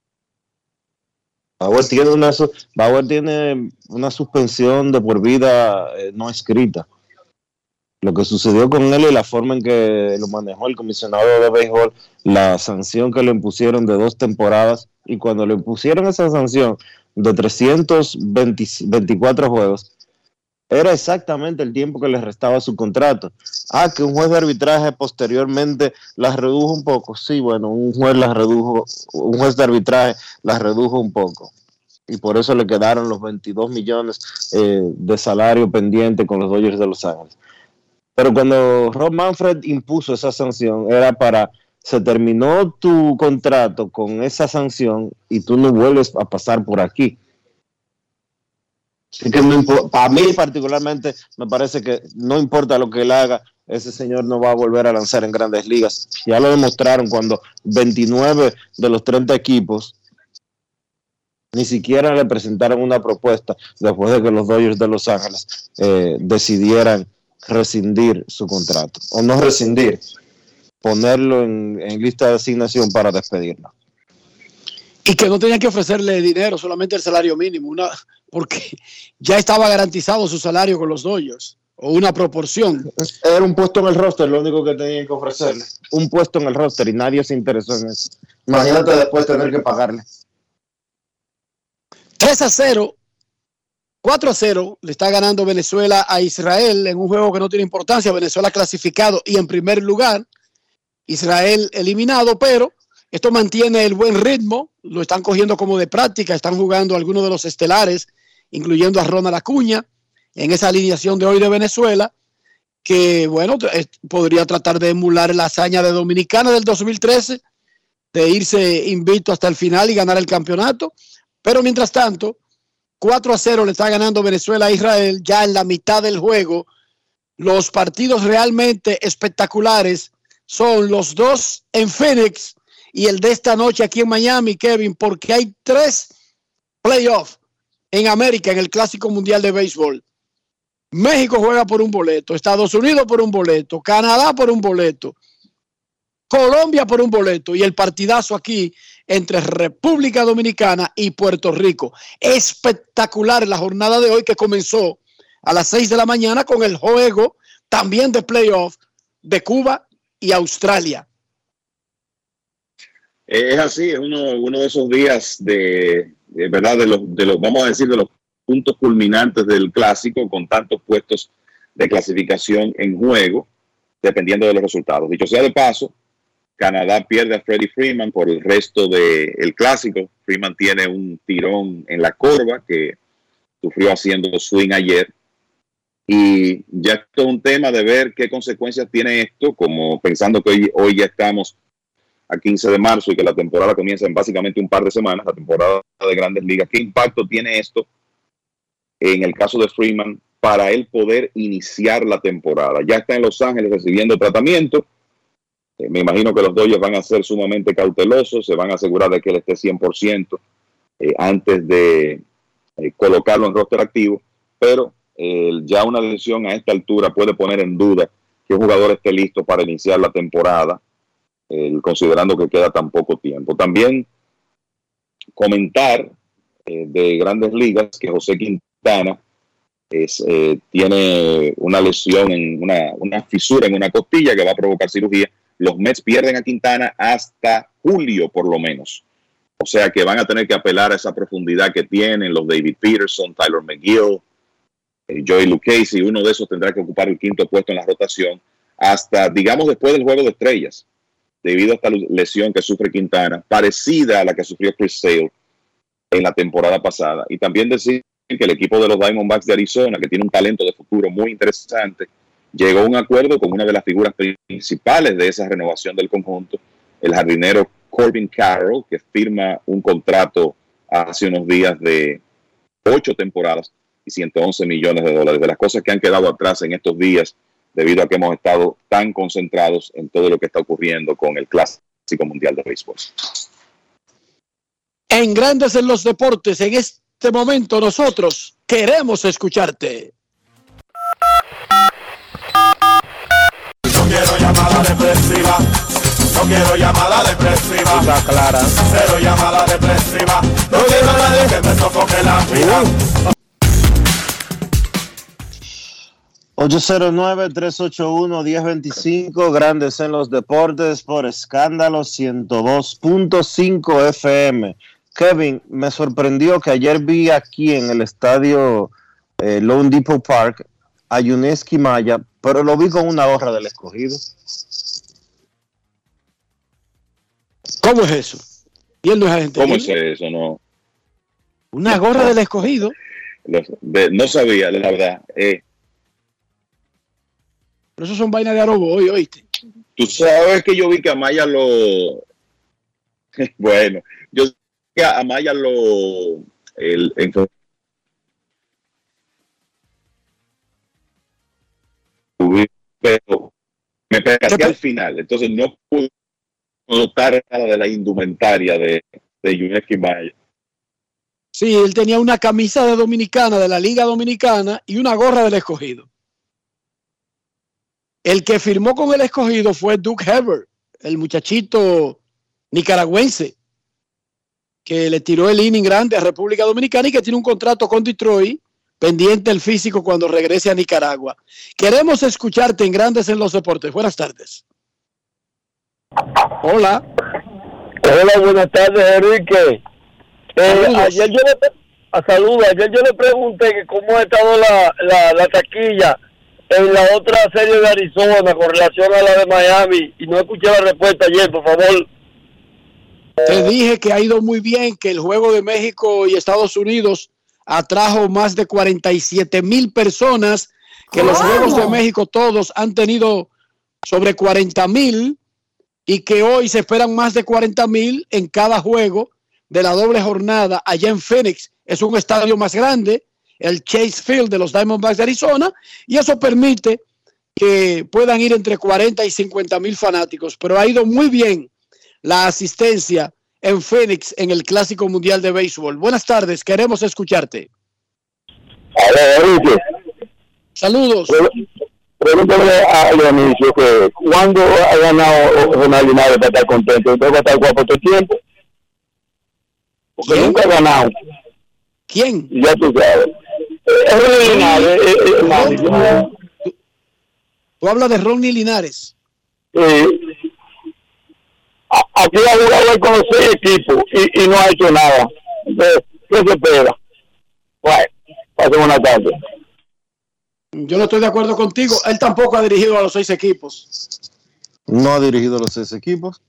Bauer tiene una, Bauer tiene una suspensión de por vida eh, no escrita. Lo que sucedió con él y la forma en que lo manejó el comisionado de béisbol, la sanción que le impusieron de dos temporadas, y cuando le impusieron esa sanción de 324 juegos, era exactamente el tiempo que le restaba su contrato. Ah, que un juez de arbitraje posteriormente las redujo un poco. Sí, bueno, un juez las redujo, un juez de arbitraje las redujo un poco. Y por eso le quedaron los 22 millones eh, de salario pendiente con los Dodgers de Los Ángeles. Pero cuando Rob Manfred impuso esa sanción, era para, se terminó tu contrato con esa sanción y tú no vuelves a pasar por aquí. Así que para mí particularmente me parece que no importa lo que él haga, ese señor no va a volver a lanzar en grandes ligas. Ya lo demostraron cuando 29 de los 30 equipos ni siquiera le presentaron una propuesta después de que los Dodgers de Los Ángeles eh, decidieran rescindir su contrato. O no rescindir, ponerlo en, en lista de asignación para despedirlo. y que no tenían que ofrecerle dinero, solamente el salario mínimo, una, porque ya estaba garantizado su salario con los Dodgers, o una proporción. Era un puesto en el roster, lo único que tenían que ofrecerle. Un puesto en el roster y nadie se interesó en eso. Imagínate después tener que pagarle. 3 a 0, 4 a 0 le está ganando Venezuela a Israel en un juego que no tiene importancia. Venezuela clasificado y en primer lugar, Israel eliminado, pero esto mantiene el buen ritmo, lo están cogiendo como de práctica, están jugando algunos de los estelares, incluyendo a Ronald Acuña, en esa alineación de hoy de Venezuela, que bueno, eh, podría tratar de emular la hazaña de Dominicana del 2013, de irse invicto hasta el final y ganar el campeonato. Pero mientras tanto, 4 a 0 le está ganando Venezuela a Israel ya en la mitad del juego. Los partidos realmente espectaculares son los dos en Phoenix y el de esta noche aquí en Miami, Kevin, porque hay tres playoffs en América en el Clásico Mundial de Béisbol. México juega por un boleto, Estados Unidos por un boleto, Canadá por un boleto, Colombia por un boleto y el partidazo aquí entre República Dominicana y Puerto Rico. Espectacular la jornada de hoy que comenzó a las 6 de la mañana con el juego también de playoff de Cuba y Australia. Eh, Es así, es uno, de esos días de, de verdad, de los, de los, vamos a decir, de los puntos culminantes del clásico, con tantos puestos de clasificación en juego, dependiendo de los resultados. Dicho sea de paso, Canadá pierde a Freddie Freeman por el resto del clásico. Freeman tiene un tirón en la corva que sufrió haciendo swing ayer. Y ya esto es un tema de ver qué consecuencias tiene esto, como pensando que hoy, hoy ya estamos a 15 de marzo y que la temporada comienza en básicamente un par de semanas, la temporada de grandes ligas. ¿Qué impacto tiene esto en el caso de Freeman para él poder iniciar la temporada? Ya está en Los Ángeles recibiendo tratamiento. Eh, me imagino que los Dodgers van a ser sumamente cautelosos, se van a asegurar de que él esté 100% eh, antes de eh, colocarlo en roster activo, pero eh, ya una decisión a esta altura puede poner en duda que un jugador esté listo para iniciar la temporada eh, considerando que queda tan poco tiempo. También comentar eh, de grandes ligas que José Quintana eh, tiene una lesión, en una, fisura en una costilla que va a provocar cirugía. Los Mets pierden a Quintana hasta julio por lo menos. O sea que van a tener que apelar a esa profundidad que tienen los David Peterson, Tyler McGill, Joey Lucchese, y uno de esos tendrá que ocupar el quinto puesto en la rotación hasta, digamos, después del juego de estrellas, debido a esta lesión que sufre Quintana, parecida a la que sufrió Chris Sale en la temporada pasada. Y también decir que el equipo de los Diamondbacks de Arizona, que tiene un talento de futuro muy interesante, llegó a un acuerdo con una de las figuras principales de esa renovación del conjunto, el jardinero Corbin Carroll, que firma un contrato hace unos días de ocho temporadas y 111 millones de dólares. De las cosas que han quedado atrás en estos días, debido a que hemos estado tan concentrados en todo lo que está ocurriendo con el Clásico Mundial de Béisbol. En Grandes en los Deportes, en este momento nosotros queremos escucharte. No quiero llamada depresiva. No quiero llamada depresiva. Está clara. Cero llamada depresiva. No quiero a nadie que me sofoque la vida. 809-381-1025, Grandes en los Deportes por escándalo 102.5 FM. Kevin, me sorprendió que ayer vi aquí en el estadio eh, Lone Depot Park a Yuneski Maya, pero lo vi con una gorra del escogido. ¿Cómo es eso? Y él no es agente ¿Cómo libre. es eso? No, Una gorra del escogido. De- no sabía, la verdad. Eh, Pero eso son vainas de arobo hoy, oíste. Tú sabes que yo vi que Amaya lo. *laughs* Bueno, yo sé que Amaya lo. El, en- pero me percaté al final, entonces no pude notar nada de la indumentaria de, de Yuneski Maya. Sí, él tenía una camisa de dominicana, de la Liga Dominicana, y una gorra del escogido. El que firmó con el escogido fue Duke Herbert, el muchachito nicaragüense, que le tiró el inning grande a República Dominicana y que tiene un contrato con Detroit pendiente el físico cuando regrese a Nicaragua. Queremos escucharte en Grandes en los Deportes. Buenas tardes. Hola. Hola, buenas tardes, Enrique. Eh, ayer yo le pre- a saludos, ayer yo le pregunté que cómo ha estado la, la, la taquilla en la otra serie de Arizona con relación a la de Miami y no escuché la respuesta ayer, por favor. Te dije que ha ido muy bien, que el juego de México y Estados Unidos atrajo más de 47 mil personas, que los. Juegos de México todos han tenido sobre 40 mil y que hoy se esperan más de 40 mil en cada juego de la doble jornada allá en Phoenix. Es un estadio más grande, el Chase Field de los Diamondbacks de Arizona, y eso permite que puedan ir entre 40 y 50 mil fanáticos, pero ha ido muy bien la asistencia en Phoenix en el Clásico Mundial de Béisbol. Buenas tardes, queremos escucharte. Saludos. Pregúntale a Dionisio que cuando ha ganado Ronald Linares para estar contento, entonces va a estar guapo todo el tiempo. Porque ¿Quién? nunca ha ganado. ¿Quién? Ya tú sabes. Es Ronald Linares, eh, eh, manager. Tú hablas de Ronnie Linares. Sí. A- Aquí ha jugado él con los seis equipos y, y no ha hecho nada. Entonces, ¿qué se espera? Bueno, pasen una tarde. Yo no estoy de acuerdo contigo. Él tampoco ha dirigido a los seis equipos. No ha dirigido los seis equipos.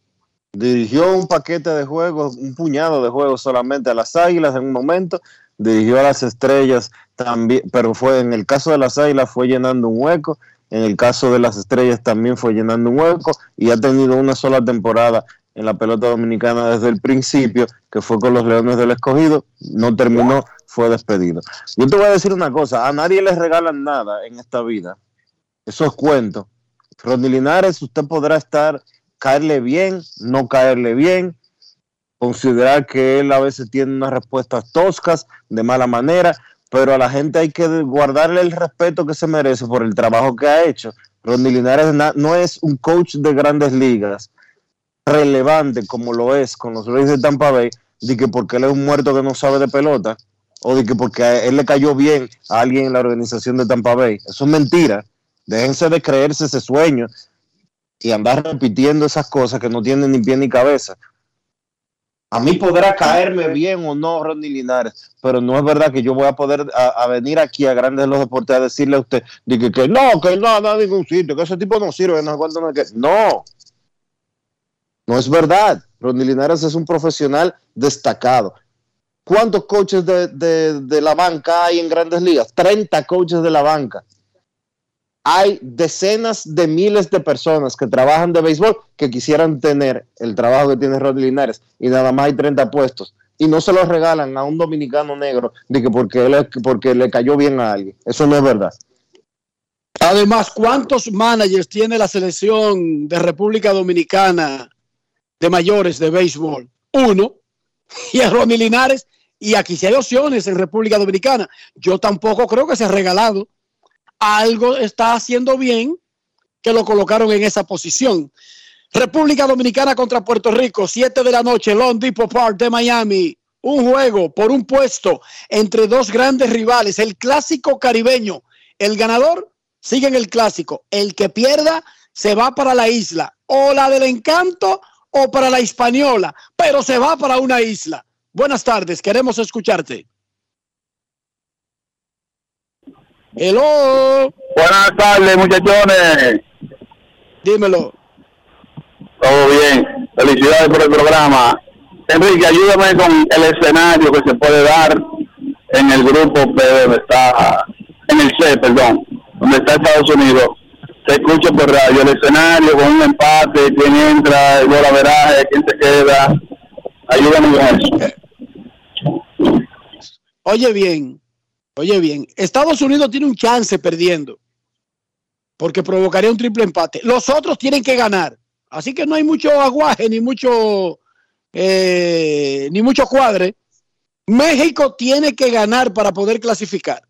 Dirigió un paquete de juegos, un puñado de juegos solamente a las Águilas en un momento. Dirigió a las Estrellas también, pero fue en el caso de las Águilas fue llenando un hueco. En el caso de las Estrellas también fue llenando un hueco y ha tenido una sola temporada en la pelota dominicana desde el principio, que fue con los Leones del Escogido. No terminó, fue despedido. Yo te voy a decir una cosa: a nadie les regalan nada en esta vida. Eso es cuento. Ronnie Linares, usted podrá estar, caerle bien, no caerle bien, considerar que él a veces tiene unas respuestas toscas, de mala manera, pero a la gente hay que guardarle el respeto que se merece por el trabajo que ha hecho. Ronnie Linares na- no es un coach de grandes ligas, relevante como lo es con los Rays de Tampa Bay, de que porque él es un muerto que no sabe de pelota, o de que porque él le cayó bien a alguien en la organización de Tampa Bay. Eso es mentira. Déjense de creerse ese sueño y andar repitiendo esas cosas que no tienen ni pie ni cabeza. A mí podrá caerme bien o no Ronnie Linares, pero no es verdad que yo voy a poder a, a venir aquí a Grandes de los Deportes a decirle a usted de que, que no, que no, no, ningún sitio, que ese tipo no sirve, no no, que no. No es verdad. Ronnie Linares es un profesional destacado. ¿Cuántos coaches de, de- de la banca hay en grandes ligas? 30 coaches de la banca. Hay decenas de miles de personas que trabajan de béisbol que quisieran tener el trabajo que tiene Ronnie Linares y nada más hay 30 puestos. Y no se los regalan a un dominicano negro de que porque, él, porque le cayó bien a alguien. Eso no es verdad. Además, ¿cuántos managers tiene la selección de República Dominicana de mayores de béisbol? Uno. Y a Ronnie Linares. Y aquí sí hay opciones en República Dominicana. Yo tampoco creo que se ha regalado. Algo está haciendo bien que lo colocaron en esa posición. República Dominicana contra Puerto Rico, 7 de la noche, Long Depot Park de Miami. Un juego por un puesto entre dos grandes rivales, el clásico caribeño. El ganador sigue en el clásico. El que pierda se va para la isla, o la del encanto o para la hispaniola, pero se va para una isla. Buenas tardes, queremos escucharte. Hello. Buenas tardes, muchachones. Dímelo. Todo bien. Felicidades por el programa. Enrique, ayúdame con el escenario que se puede dar en el grupo P, donde está, en el C, perdón, donde está Estados Unidos. Se escucha por radio el escenario con un empate, quién entra, el gol averaje, quién se queda. Ayúdame con eso. Oye bien, oye bien, Estados Unidos tiene un chance perdiendo, porque provocaría un triple empate. Los otros tienen que ganar, así que no hay mucho aguaje ni mucho, eh, ni mucho cuadre. México tiene que ganar para poder clasificar.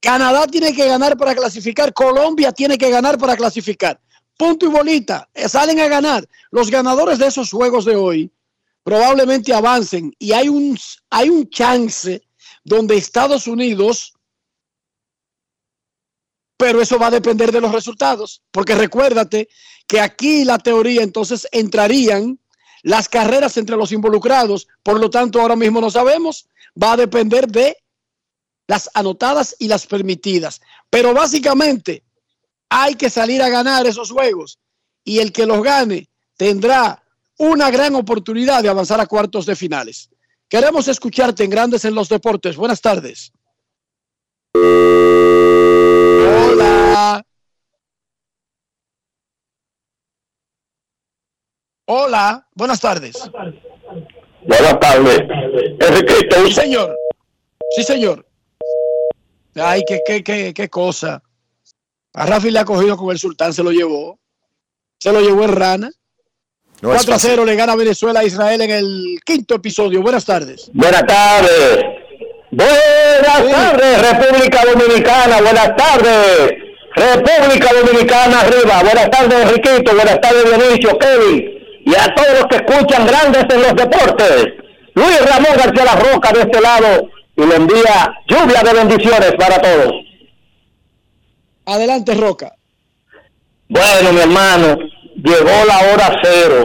Canadá tiene que ganar para clasificar. Colombia tiene que ganar para clasificar. Punto y bolita. eh, Salen a ganar. Los ganadores de esos juegos de hoy probablemente avancen y hay un, hay un chance donde Estados Unidos, pero eso va a depender de los resultados, porque recuérdate que aquí la teoría entonces entrarían las carreras entre los involucrados, por lo tanto ahora mismo no sabemos, va a depender de las anotadas y las permitidas, pero básicamente hay que salir a ganar esos juegos y el que los gane tendrá una gran oportunidad de avanzar a cuartos de finales. Queremos escucharte en Grandes en los Deportes. Buenas tardes. Hola. Hola. Buenas tardes. Buenas tardes. Enriquito, Sí, señor. Sí, señor. Ay, qué, qué, qué, qué cosa. A Rafi le ha cogido con el sultán, se lo llevó. Se lo llevó en rana. No es 4 a fácil. 0 le gana Venezuela a Israel en el quinto episodio. Buenas tardes. Buenas tardes. Buenas tardes, República Dominicana. Buenas tardes. República Dominicana arriba. Buenas tardes, Enriquito. Buenas tardes, Dionisio, Kevin. Y a todos los que escuchan grandes en los deportes. Luis Ramón García La Roca de este lado. Y le envía lluvia de bendiciones para todos. Adelante, Roca. Bueno, mi hermano, llegó la hora cero.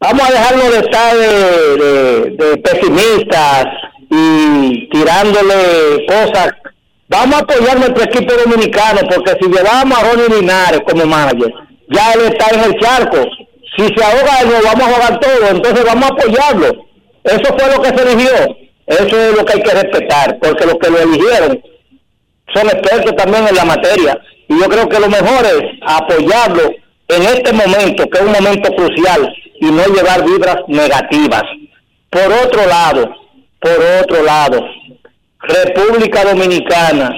Vamos a dejarnos de estar de, pesimistas y tirándole cosas. Vamos a apoyar nuestro equipo dominicano, porque si llevamos a Ronnie Linares como manager, ya él está en el charco. Si se ahoga, nos vamos a ahogar todos, entonces vamos a apoyarlo. Eso fue lo que se eligió. Eso es lo que hay que respetar, porque los que lo eligieron son expertos también en la materia y yo creo que lo mejor es apoyarlo en este momento, que es un momento crucial, y no llevar vibras negativas. Por otro lado, por otro lado, República Dominicana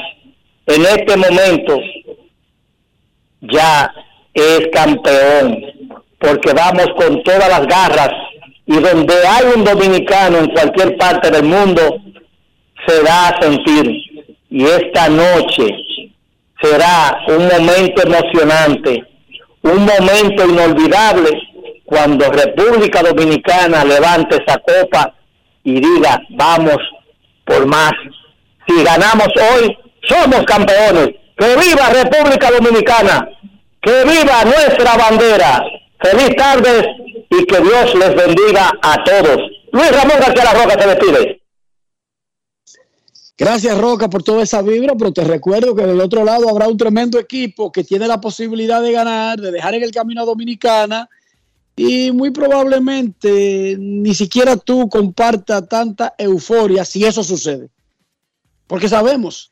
en este momento ya es campeón, porque vamos con todas las garras y donde hay un dominicano en cualquier parte del mundo, se da a sentir. Y esta noche será un momento emocionante, un momento inolvidable cuando República Dominicana levante esa copa y diga, vamos por más. Si ganamos hoy, somos campeones. Que viva República Dominicana, que viva nuestra bandera. Feliz tardes y que Dios les bendiga a todos. Luis Ramón García La Roca se despide. Gracias, Roca, por toda esa vibra, pero te recuerdo que del otro lado habrá un tremendo equipo que tiene la posibilidad de ganar, de dejar en el camino a Dominicana y muy probablemente ni siquiera tú compartas tanta euforia si eso sucede. Porque sabemos,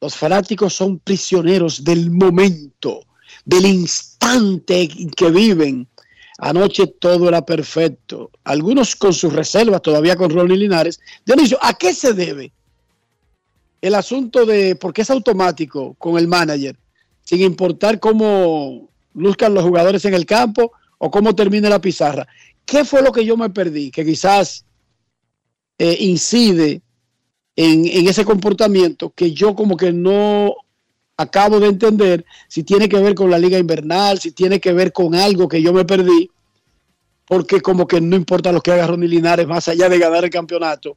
los fanáticos son prisioneros del momento, del instante en que viven. Anoche todo era perfecto. Algunos con sus reservas, todavía con Ronnie Linares. Dionisio, ¿a qué se debe el asunto de por qué es automático con el manager, sin importar cómo luzcan los jugadores en el campo o cómo termine la pizarra? ¿Qué fue lo que yo me perdí? Que quizás eh, incide en, en ese comportamiento que yo como que no acabo de entender si tiene que ver con la liga invernal, si tiene que ver con algo que yo me perdí, porque como que no importa lo que haga Ronnie Linares, más allá de ganar el campeonato,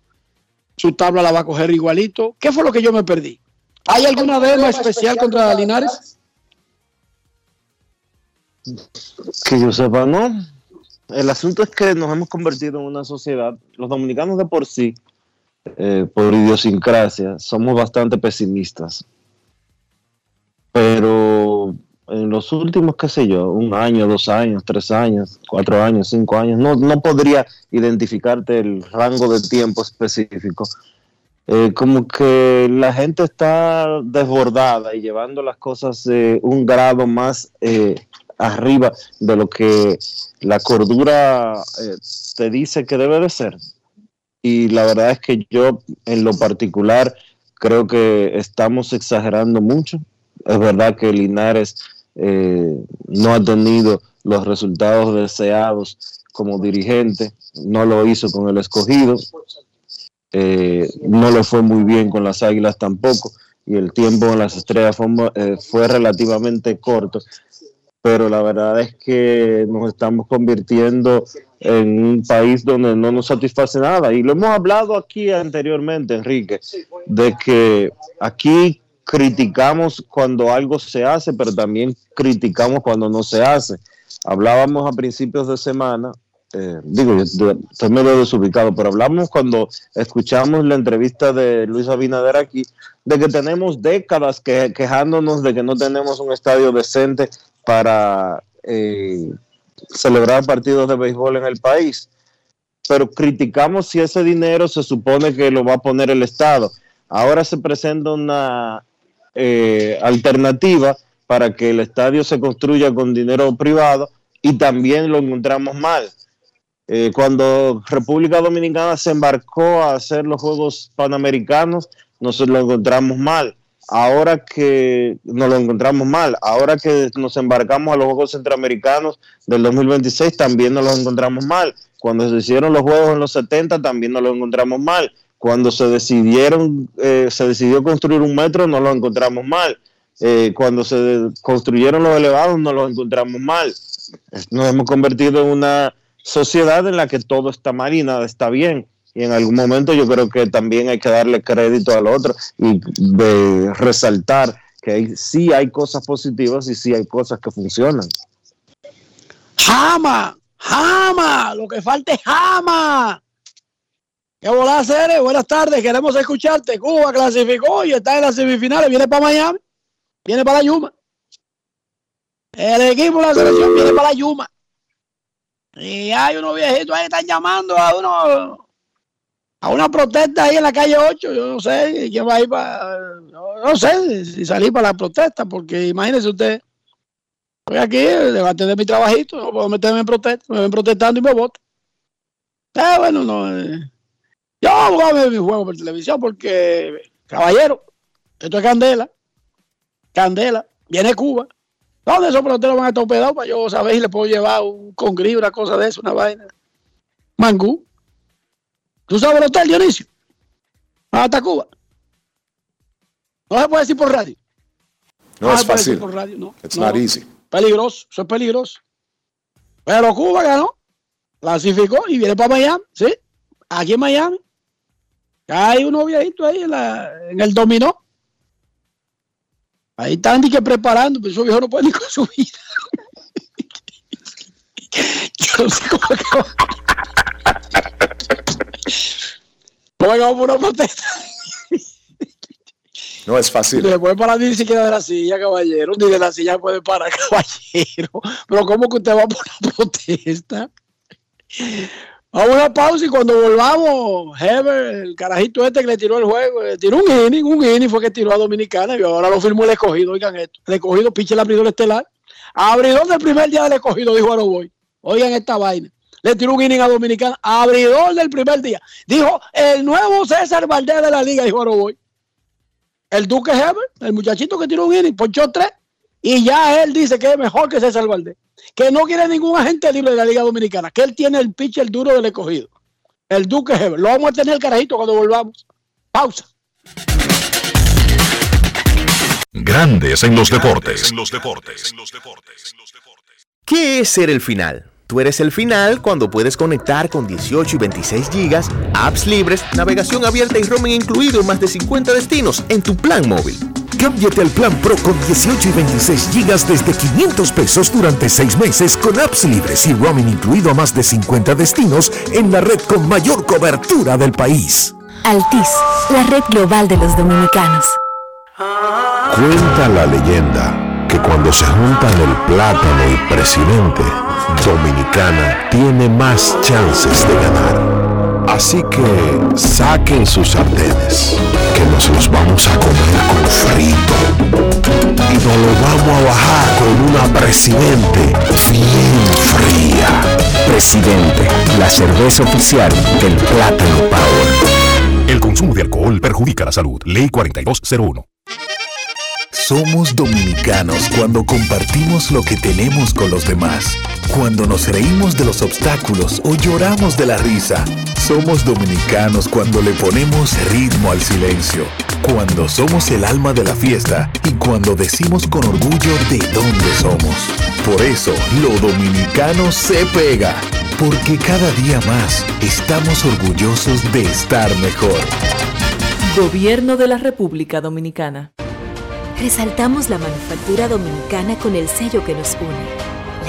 su tabla la va a coger igualito. ¿Qué fue lo que yo me perdí? ¿Hay alguna dema especial contra Linares? Que yo sepa, no. El asunto es que nos hemos convertido en una sociedad, los dominicanos de por sí, eh, por idiosincrasia, somos bastante pesimistas. Pero en los últimos, qué sé yo, un año, dos años, tres años, cuatro años, cinco años, no, no podría identificarte el rango de tiempo específico. Eh, como que la gente está desbordada y llevando las cosas eh, un grado más eh, arriba de lo que la cordura eh, te dice que debe de ser. Y la verdad es que yo en lo particular creo que estamos exagerando mucho. Es verdad que Linares eh, no ha tenido los resultados deseados como dirigente, no lo hizo con el escogido, eh, no le fue muy bien con las águilas tampoco, y el tiempo en las estrellas fue, eh, fue relativamente corto, pero la verdad es que nos estamos convirtiendo en un país donde no nos satisface nada, y lo hemos hablado aquí anteriormente, Enrique, de que aquí criticamos cuando algo se hace, pero también criticamos cuando no se hace. Hablábamos a principios de semana, eh, digo, estoy medio desubicado, pero hablamos cuando escuchamos la entrevista de Luis Abinader aquí, de que tenemos décadas que, quejándonos de que no tenemos un estadio decente para eh, celebrar partidos de béisbol en el país. Pero criticamos si ese dinero se supone que lo va a poner el Estado. Ahora se presenta una eh, alternativa para que el estadio se construya con dinero privado y también lo encontramos mal. Eh, cuando República Dominicana se embarcó a hacer los Juegos Panamericanos, nos lo encontramos mal. Ahora que nos lo encontramos mal, ahora que nos embarcamos a los Juegos Centroamericanos del 2026, también nos los encontramos mal. Cuando se hicieron los Juegos en los 70, también nos lo encontramos mal. Cuando se decidieron, eh, se decidió construir un metro, no lo encontramos mal. Eh, cuando se construyeron los elevados, no los encontramos mal. Nos hemos convertido en una sociedad en la que todo está mal y nada está bien. Y en algún momento yo creo que también hay que darle crédito al otro y de resaltar que hay, sí hay cosas positivas y sí hay cosas que funcionan. ¡Jama! ¡Jama! Lo que falta es jama. ¿Qué volá, Cere? Buenas tardes, queremos escucharte. Cuba clasificó y está en las semifinales. Viene para Miami, viene para la Yuma. El equipo de la selección viene para la Yuma. Y hay unos viejitos ahí están llamando a uno a una protesta ahí en la calle 8. Yo no sé quién va a ir para. No, sé si salir para la protesta, porque imagínese usted. Estoy aquí, a tener mi trabajito, no puedo meterme en protesta, me ven protestando y me votan. Eh, bueno, no. eh, Yo voy a ver mi juego por televisión porque, caballero, esto es candela. Candela, viene Cuba. ¿Dónde esos peloteros van a estar hospedados para yo saber si le puedo llevar un congrí, una cosa de eso, una vaina? Mangú. ¿Tú sabes el hotel, Dionisio? Hasta Cuba. No se puede decir por radio. No, es se puede decir fácil. por radio, no. It's No. not easy. Peligroso, eso es peligroso. Pero Cuba ganó, clasificó y viene para Miami, ¿sí? Aquí en Miami. Hay unos viejitos ahí en, la- en el dominó. Ahí están que preparando, pero esos viejos no pueden ni con su vida. Yo no sé cómo es que ¿Cómo es que vamos por una protesta? No es fácil. No se puede parar ni siquiera de la silla, caballero. Ni de la silla puede parar, *laughs* caballero. Pero ¿cómo que usted va por una protesta? A una pausa y cuando volvamos, Heber, el carajito este que le tiró el juego, le tiró un inning, un inning fue que tiró a Dominicana y ahora lo firmó el escogido. Oigan esto, el escogido piche el abridor estelar. Abridor del primer día del escogido, dijo Aroboy. Oigan esta vaina. Le tiró un inning a Dominicana, abridor del primer día. Dijo el nuevo César Valdés de la liga, dijo Aroboy. El Duque Heber, el muchachito que tiró un inning, ponchó tres. Y ya él dice que es mejor que César Valdés. Que no quiere ningún agente libre de la Liga Dominicana. Que él tiene el pitcher duro del escogido. El Duque Heber. Lo vamos a tener carajito cuando volvamos. Pausa. Grandes en los deportes. En los deportes. ¿Qué es ser el final? Tú eres el final cuando puedes conectar con 18 y 26 gigas, apps libres, navegación abierta y roaming incluido en más de 50 destinos en tu plan móvil. Cámbiate al plan Pro con 18 y 26 gigas desde 500 pesos durante 6 meses con apps libres y roaming incluido a más de 50 destinos en la red con mayor cobertura del país. Altis, la red global de los dominicanos. Cuenta la leyenda que cuando se juntan el plátano y presidente, Dominicana tiene más chances de ganar. Así que saquen sus sartenes, que nos los vamos a comer con frito. Y nos lo vamos a bajar con una presidente bien fría. Presidente, la cerveza oficial del Plátano Power. El consumo de alcohol perjudica la salud. Ley 4201. Somos dominicanos cuando compartimos lo que tenemos con los demás. Cuando nos reímos de los obstáculos o lloramos de la risa. Somos dominicanos cuando le ponemos ritmo al silencio. Cuando somos el alma de la fiesta y cuando decimos con orgullo de dónde somos. Por eso, lo dominicano se pega. Porque cada día más estamos orgullosos de estar mejor. Gobierno de la República Dominicana. Resaltamos la manufactura dominicana con el sello que nos une,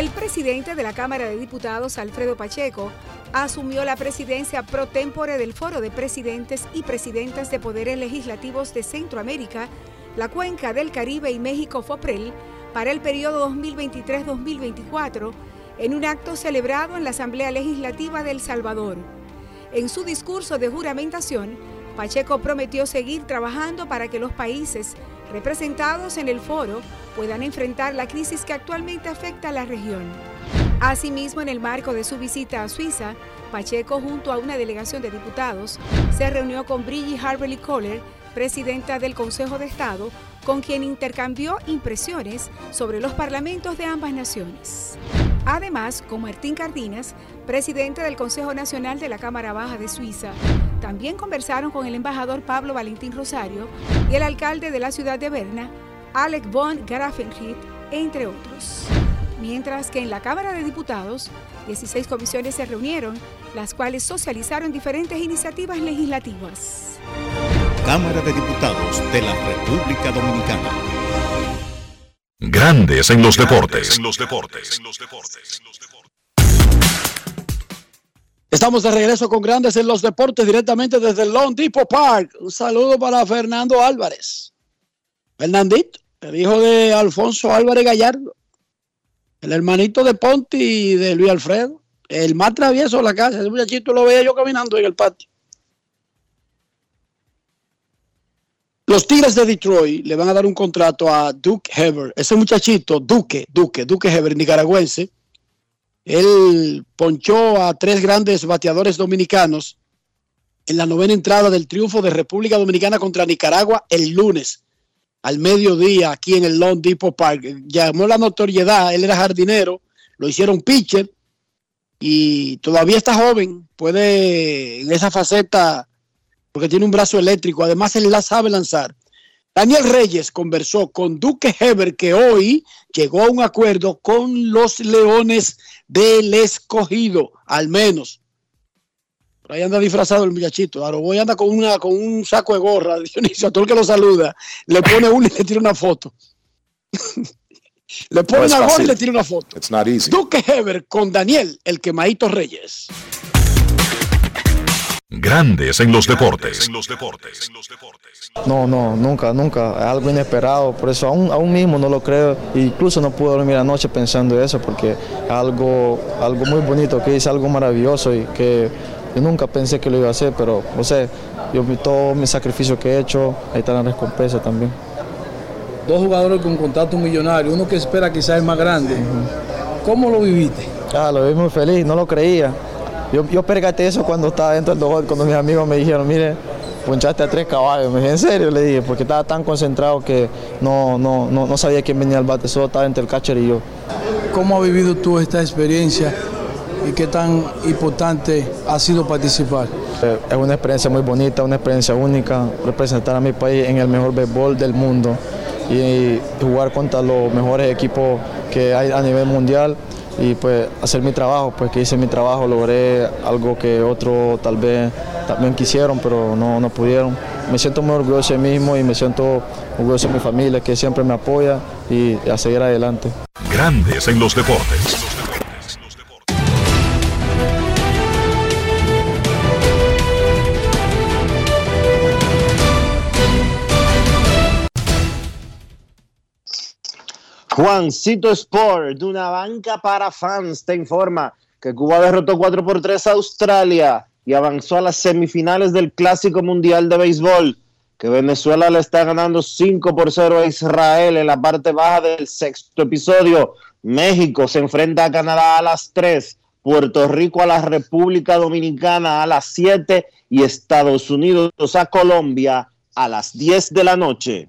El presidente de la Cámara de Diputados, Alfredo Pacheco, asumió la presidencia pro tempore del Foro de Presidentes y Presidentas de Poderes Legislativos de Centroamérica, la Cuenca del Caribe y México FOPREL para el periodo 2023-2024 en un acto celebrado en la Asamblea Legislativa de El Salvador. En su discurso de juramentación, Pacheco prometió seguir trabajando para que los países representados en el foro puedan enfrentar la crisis que actualmente afecta a la región. Asimismo, en el marco de su visita a Suiza, Pacheco, junto a una delegación de diputados, se reunió con Brigitte Harberly Kohler, presidenta del Consejo de Estado, con quien intercambió impresiones sobre los parlamentos de ambas naciones. Además, con Martín Cardinas, presidente del Consejo Nacional de la Cámara Baja de Suiza, también conversaron con el embajador Pablo Valentín Rosario y el alcalde de la ciudad de Berna, Alec von Grafenried, entre otros. Mientras que en la Cámara de Diputados, 16 comisiones se reunieron, las cuales socializaron diferentes iniciativas legislativas. Cámara de Diputados de la República Dominicana. Grandes en los deportes. En los deportes. Estamos de regreso con Grandes en los Deportes directamente desde el Lone Depot Park. Un saludo para Fernando Álvarez. Fernandito, el hijo de Alfonso Álvarez Gallardo. El hermanito de Ponti y de Luis Alfredo. El más travieso de la casa. Ese muchachito lo veía yo caminando en el patio. Los Tigres de Detroit le van a dar un contrato a Duke Heber. Ese muchachito, Duque, Duque, Duque Heber, nicaragüense, Él ponchó a tres grandes bateadores dominicanos en la novena entrada del triunfo de República Dominicana contra Nicaragua el lunes al mediodía aquí en el Long Depot Park. Llamó la notoriedad, él era jardinero, lo hicieron pitcher y todavía está joven, puede en esa faceta, porque tiene un brazo eléctrico, además él la sabe lanzar. Daniel Reyes conversó con Duque Heber, que hoy llegó a un acuerdo con los Leones del Escogido, al menos. Por ahí anda disfrazado el muchachito. Aroboy anda con, una, con un saco de gorra. *laughs* Dionisio, a todo el que lo saluda, le pone uno y le tira una foto. *laughs* le pone No una gorra y le tira una foto. It's not easy. Duque Heber con Daniel, el quemadito Reyes. Grandes en los deportes. No, no, nunca, nunca. Algo inesperado. Por eso aún, aún mismo no lo creo. Incluso no puedo dormir anoche pensando eso porque algo, algo muy bonito que hice, algo maravilloso y que yo nunca pensé que lo iba a hacer, pero no sé, yo vi todo mi sacrificio que he hecho, ahí está la recompensa también. Dos jugadores con contrato millonario, uno que espera quizás es más grande. ¿Cómo lo viviste? Ah, lo vi muy feliz, no lo creía. Yo, yo percaté eso cuando estaba dentro del dojo, cuando mis amigos me dijeron, mire, ponchaste a tres caballos. Me dije, ¿en serio? Le dije, porque estaba tan concentrado que no, no, no, no sabía quién venía al bate, solo estaba entre el catcher y yo. ¿Cómo has vivido tú esta experiencia y qué tan importante ha sido participar? Eh, Es una experiencia muy bonita, una experiencia única, representar a mi país en el mejor béisbol del mundo y jugar contra los mejores equipos que hay a nivel mundial y pues hacer mi trabajo, pues que hice mi trabajo, logré algo que otros tal vez también quisieron, pero no, no pudieron. Me siento muy orgulloso de mí mismo y me siento orgulloso de mi familia que siempre me apoya y a seguir adelante. Grandes en los deportes. Juancito Sport, de una banca para fans, te informa que Cuba derrotó 4 por 3 a Australia y avanzó a las semifinales del Clásico Mundial de Béisbol, que Venezuela le está ganando 5 por 0 a Israel en la parte baja del sexto episodio. México se enfrenta a Canadá a las 3, Puerto Rico a la República Dominicana a las 7 y Estados Unidos a Colombia a las 10 de la noche.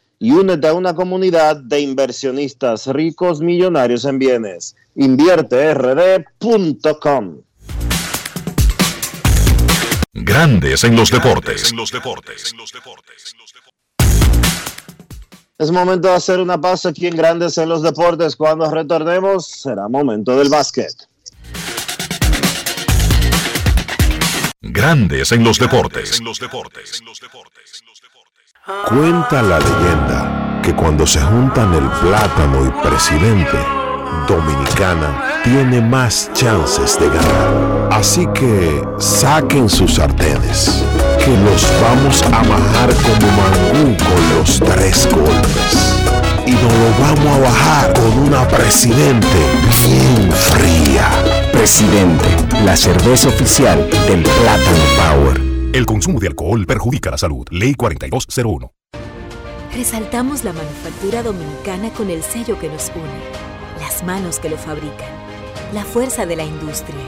y únete a una comunidad de inversionistas ricos millonarios en bienes. InvierteRD.com. Grandes en los deportes. Es momento de hacer una pausa aquí en Grandes en los Deportes. Cuando retornemos, será momento del básquet. Grandes en los deportes. Cuenta la leyenda que cuando se juntan el plátano y presidente, Dominicana tiene más chances de ganar. Así que saquen sus sartenes, que los vamos a bajar como mangú con los tres golpes. Y nos lo vamos a bajar con una presidente bien fría. Presidente, la cerveza oficial del Plátano Power. El consumo de alcohol perjudica la salud. Ley 4201. Resaltamos la manufactura dominicana con el sello que nos une, las manos que lo fabrican, la fuerza de la industria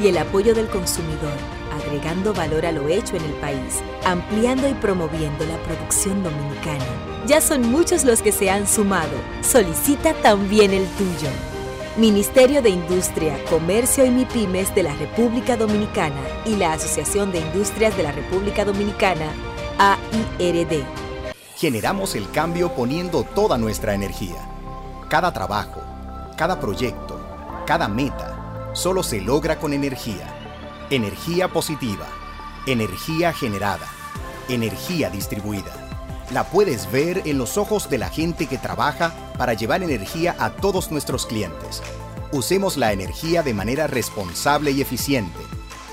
y el apoyo del consumidor, agregando valor a lo hecho en el país, ampliando y promoviendo la producción dominicana. Ya son muchos los que se han sumado. Solicita también el tuyo. Ministerio de Industria, Comercio y MIPIMES de la República Dominicana y la Asociación de Industrias de la República Dominicana, AIRD. Generamos el cambio poniendo toda nuestra energía. Cada trabajo, cada proyecto, cada meta, solo se logra con energía. Energía positiva, energía generada, energía distribuida. La puedes ver en los ojos de la gente que trabaja para llevar energía a todos nuestros clientes. Usemos la energía de manera responsable y eficiente.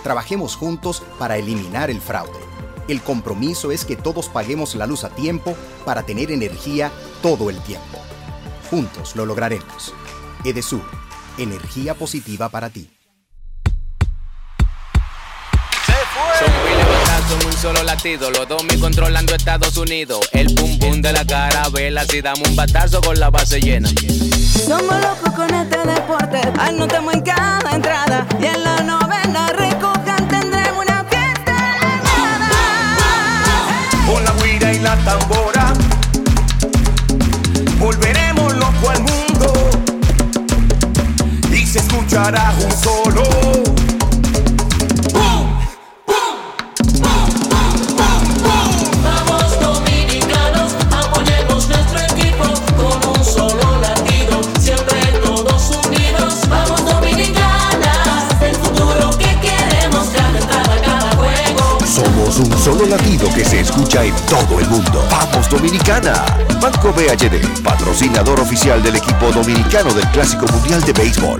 Trabajemos juntos para eliminar el fraude. El compromiso es que todos paguemos la luz a tiempo para tener energía todo el tiempo. Juntos lo lograremos. Edesur, energía positiva para ti. Mil batazos en un solo latido, los dos mil controlando Estados Unidos. El pum pum de la carabela, si damos un batazo con la base llena. Somos locos con este deporte, anotamos en cada entrada y en la novena recojan tendremos una fiesta Con la guira y la tambora Volveremos loco al mundo Y se escuchará un solo Un solo latido que se escucha en todo el mundo. ¡Vamos Dominicana! Banco BHD, patrocinador oficial del equipo dominicano del Clásico Mundial de Béisbol.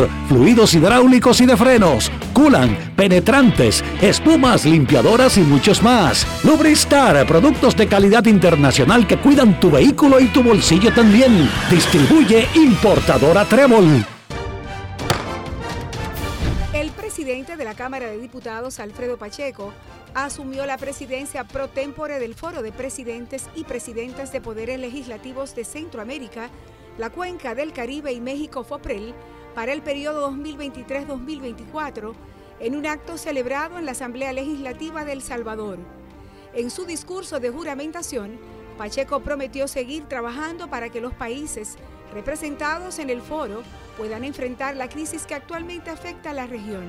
fluidos hidráulicos y de frenos, culan, penetrantes, espumas, limpiadoras y muchos más. Lubristar, productos de calidad internacional que cuidan tu vehículo y tu bolsillo también. Distribuye importadora Trébol. El presidente de la Cámara de Diputados, Alfredo Pacheco, asumió la presidencia pro tempore del Foro de Presidentes y Presidentas de Poderes Legislativos de Centroamérica, la Cuenca del Caribe y México FOPREL para el periodo 2023-2024 en un acto celebrado en la Asamblea Legislativa de El Salvador. En su discurso de juramentación, Pacheco prometió seguir trabajando para que los países representados en el foro puedan enfrentar la crisis que actualmente afecta a la región.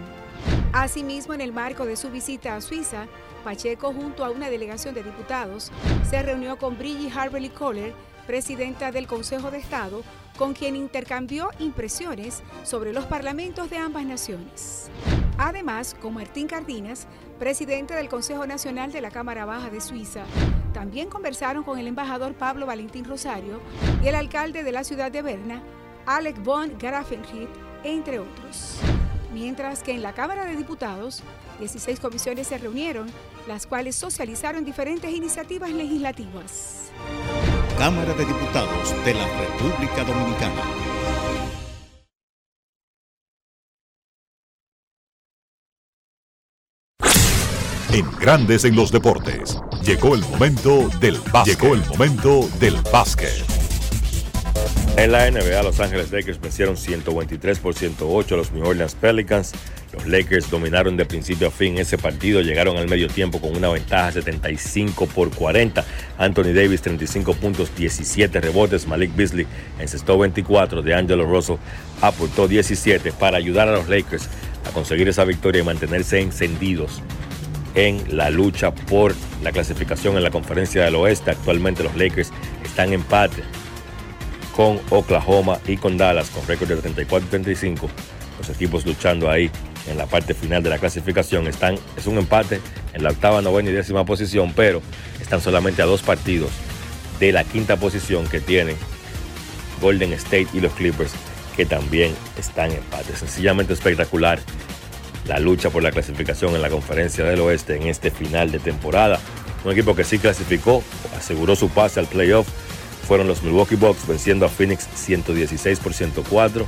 Asimismo, en el marco de su visita a Suiza, Pacheco, junto a una delegación de diputados, se reunió con Brigitte Harberly Kohler, presidenta del Consejo de Estado, con quien intercambió impresiones sobre los parlamentos de ambas naciones. Además, con Martín Cardinas, presidente del Consejo Nacional de la Cámara Baja de Suiza, también conversaron con el embajador Pablo Valentín Rosario y el alcalde de la ciudad de Berna, Alec von Grafenried, entre otros. Mientras que en la Cámara de Diputados, 16 comisiones se reunieron, las cuales socializaron diferentes iniciativas legislativas. Cámara de Diputados de la República Dominicana. En Grandes en los Deportes. Llegó el momento del básquet. Llegó el momento del básquet. En la NBA, Los Ángeles Lakers vencieron 123 por 108 a los New Orleans Pelicans. Los Lakers dominaron de principio a fin ese partido, llegaron al medio tiempo con una ventaja 75 por 40. Anthony Davis 35 puntos, 17 rebotes. Malik Beasley encestó 24. De Angelo Russell aportó 17 para ayudar a los Lakers a conseguir esa victoria y mantenerse encendidos en la lucha por la clasificación en la conferencia del oeste. Actualmente los Lakers están en empate con Oklahoma y con Dallas con récord de 34 y 35. Los equipos luchando ahí en la parte final de la clasificación están, es un empate en la octava, novena y décima posición, pero están solamente a dos partidos de la quinta posición que tienen Golden State y los Clippers que también está en empate. Sencillamente espectacular la lucha por la clasificación en la conferencia del oeste en este final de temporada. Un equipo que sí clasificó, aseguró su pase al playoff, fueron los Milwaukee Bucks venciendo a Phoenix 116 por 104.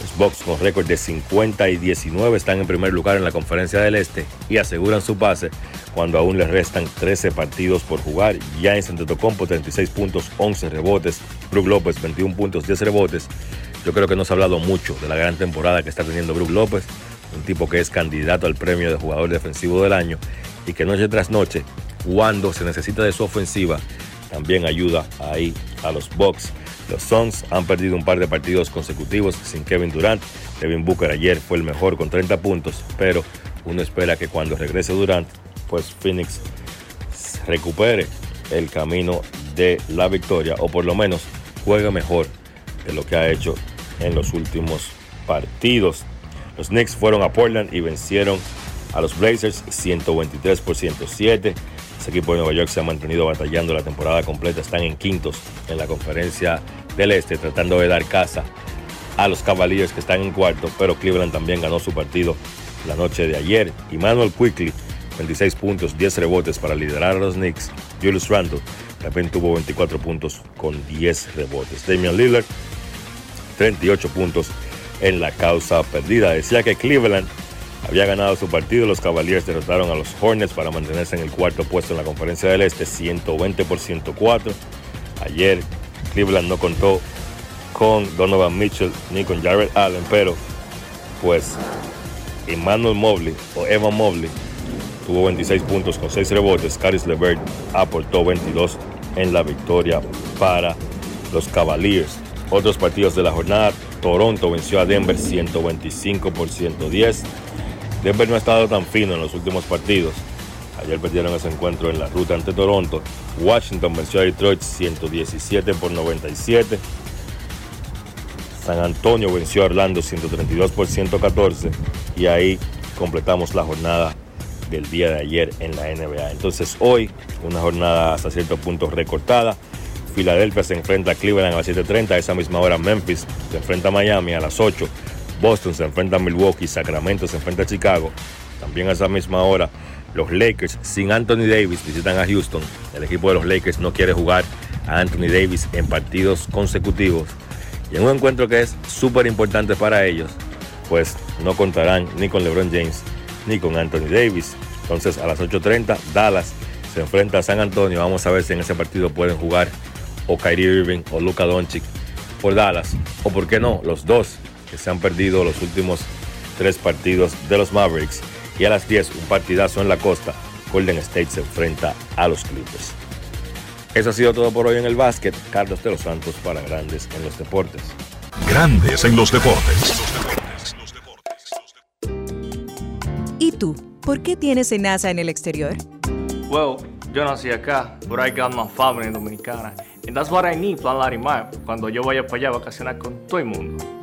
Los Bucks con récord de 50 y 19 están en primer lugar en la conferencia del este y aseguran su pase cuando aún les restan 13 partidos por jugar. Ya en Santetocompo 36 puntos, 11 rebotes. Brook López 21 puntos, 10 rebotes. Yo creo que no se ha hablado mucho de la gran temporada que está teniendo Brook López, un tipo que es candidato al premio de jugador defensivo del año y que noche tras noche, cuando se necesita de su ofensiva, también ayuda ahí a los Bucks. Los Suns han perdido un par de partidos consecutivos sin Kevin Durant. Kevin Booker ayer fue el mejor con 30 puntos, pero uno espera que cuando regrese Durant, pues Phoenix recupere el camino de la victoria o por lo menos juegue mejor de lo que ha hecho en los últimos partidos. Los Knicks fueron a Portland y vencieron a los Blazers 123 por 107. Ese equipo de Nueva York se ha mantenido batallando la temporada completa. Están en quintos en la conferencia del Este, tratando de dar casa a los Cavaliers que están en cuarto. Pero Cleveland también ganó su partido la noche de ayer. Y Manuel Quickly, 26 puntos, 10 rebotes para liderar a los Knicks. Julius Randle también tuvo 24 puntos con 10 rebotes. Damian Lillard, 38 puntos en la causa perdida. Decía que Cleveland había ganado su partido. Los Cavaliers derrotaron a los Hornets para mantenerse en el cuarto puesto en la conferencia del Este, 120 por 104. Ayer Cleveland no contó con Donovan Mitchell ni con Jared Allen, pero pues Emmanuel Mobley o Evan Mobley tuvo 26 puntos con 6 rebotes. Caris LeVert aportó 22 en la victoria para los Cavaliers. Otros partidos de la jornada, Toronto venció a Denver 125 por 110. Denver no ha estado tan fino en los últimos partidos. Ayer perdieron ese encuentro en la ruta ante Toronto. Washington venció a Detroit 117 por 97. San Antonio venció a Orlando 132 por 114. Y ahí completamos la jornada del día de ayer en la NBA. Entonces hoy, una jornada hasta cierto punto recortada. Filadelfia se enfrenta a Cleveland a las 7.30, a esa misma hora Memphis se enfrenta a Miami a las 8, Boston se enfrenta a Milwaukee, Sacramento se enfrenta a Chicago, también a esa misma hora los Lakers sin Anthony Davis visitan a Houston, el equipo de los Lakers no quiere jugar a Anthony Davis en partidos consecutivos y en un encuentro que es súper importante para ellos, pues no contarán ni con LeBron James ni con Anthony Davis. Entonces a las 8.30 Dallas se enfrenta a San Antonio. Vamos a ver si en ese partido pueden jugar o Kyrie Irving o Luka Doncic por Dallas. O por qué no, los dos que se han perdido los últimos tres partidos de los Mavericks. Y a las 10 un partidazo en la costa. Golden State se enfrenta a los Clippers. Eso ha sido todo por hoy en el básquet. Carlos de los Santos para Grandes en los Deportes. Grandes en los deportes. ¿Y tú? ¿Por qué tienes NASA en el exterior? Well, yo nací acá, but I got my family dominicana. And that's what I need, Plan Larimar, cuando yo vaya para allá a vacacionar con todo el mundo.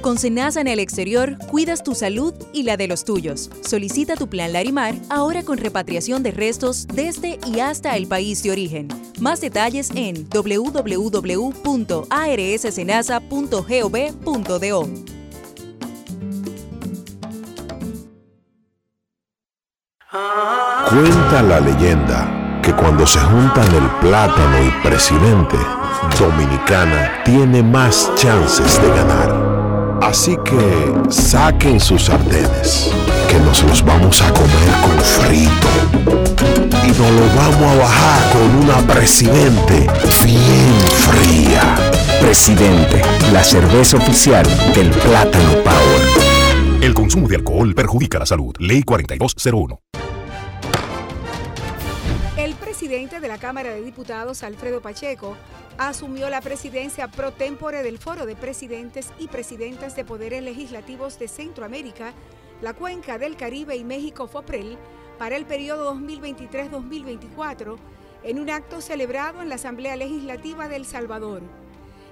Con Senasa en el exterior, cuidas tu salud y la de los tuyos. Solicita tu plan Larimar ahora con repatriación de restos desde y hasta el país de origen. Más detalles en www.arssenasa.gov.do. Cuenta la leyenda que cuando se juntan el plátano y presidente, Dominicana tiene más chances de ganar. Así que saquen sus sartenes, que nos los vamos a comer con frito. Y nos lo vamos a bajar con una presidente bien fría. Presidente, la cerveza oficial del Plátano Power. El consumo de alcohol perjudica la salud. Ley 4201. Presidente de la Cámara de Diputados, Alfredo Pacheco, asumió la presidencia pro tempore del Foro de Presidentes y Presidentas de Poderes Legislativos de Centroamérica, la Cuenca del Caribe y México FOPREL para el periodo 2023-2024 en un acto celebrado en la Asamblea Legislativa de El Salvador.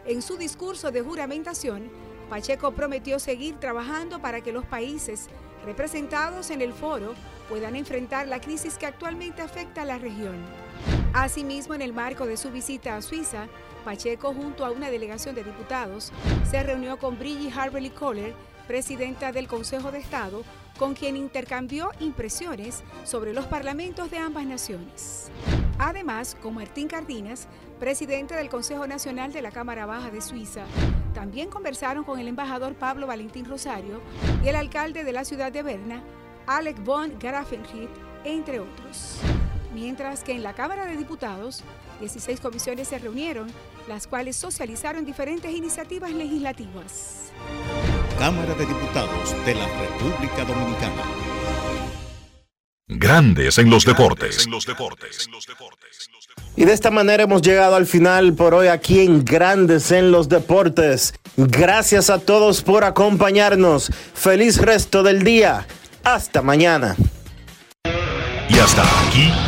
En su discurso de juramentación, Pacheco prometió seguir trabajando para que los países representados en el foro puedan enfrentar la crisis que actualmente afecta a la región. Asimismo, en el marco de su visita a Suiza, Pacheco, junto a una delegación de diputados, se reunió con Brigitte Harberly Kohler, presidenta del Consejo de Estado, con quien intercambió impresiones sobre los parlamentos de ambas naciones. Además, con Martín Cardinas, presidente del Consejo Nacional de la Cámara Baja de Suiza, también conversaron con el embajador Pablo Valentín Rosario y el alcalde de la ciudad de Berna, Alec von Grafenried, entre otros. Mientras que en la Cámara de Diputados, 16 comisiones se reunieron, las cuales socializaron diferentes iniciativas legislativas. Cámara de Diputados de la República Dominicana. Grandes en los deportes. Y de esta manera hemos llegado al final por hoy aquí en Grandes en los Deportes. Gracias a todos por acompañarnos. Feliz resto del día. Hasta mañana. Y hasta aquí,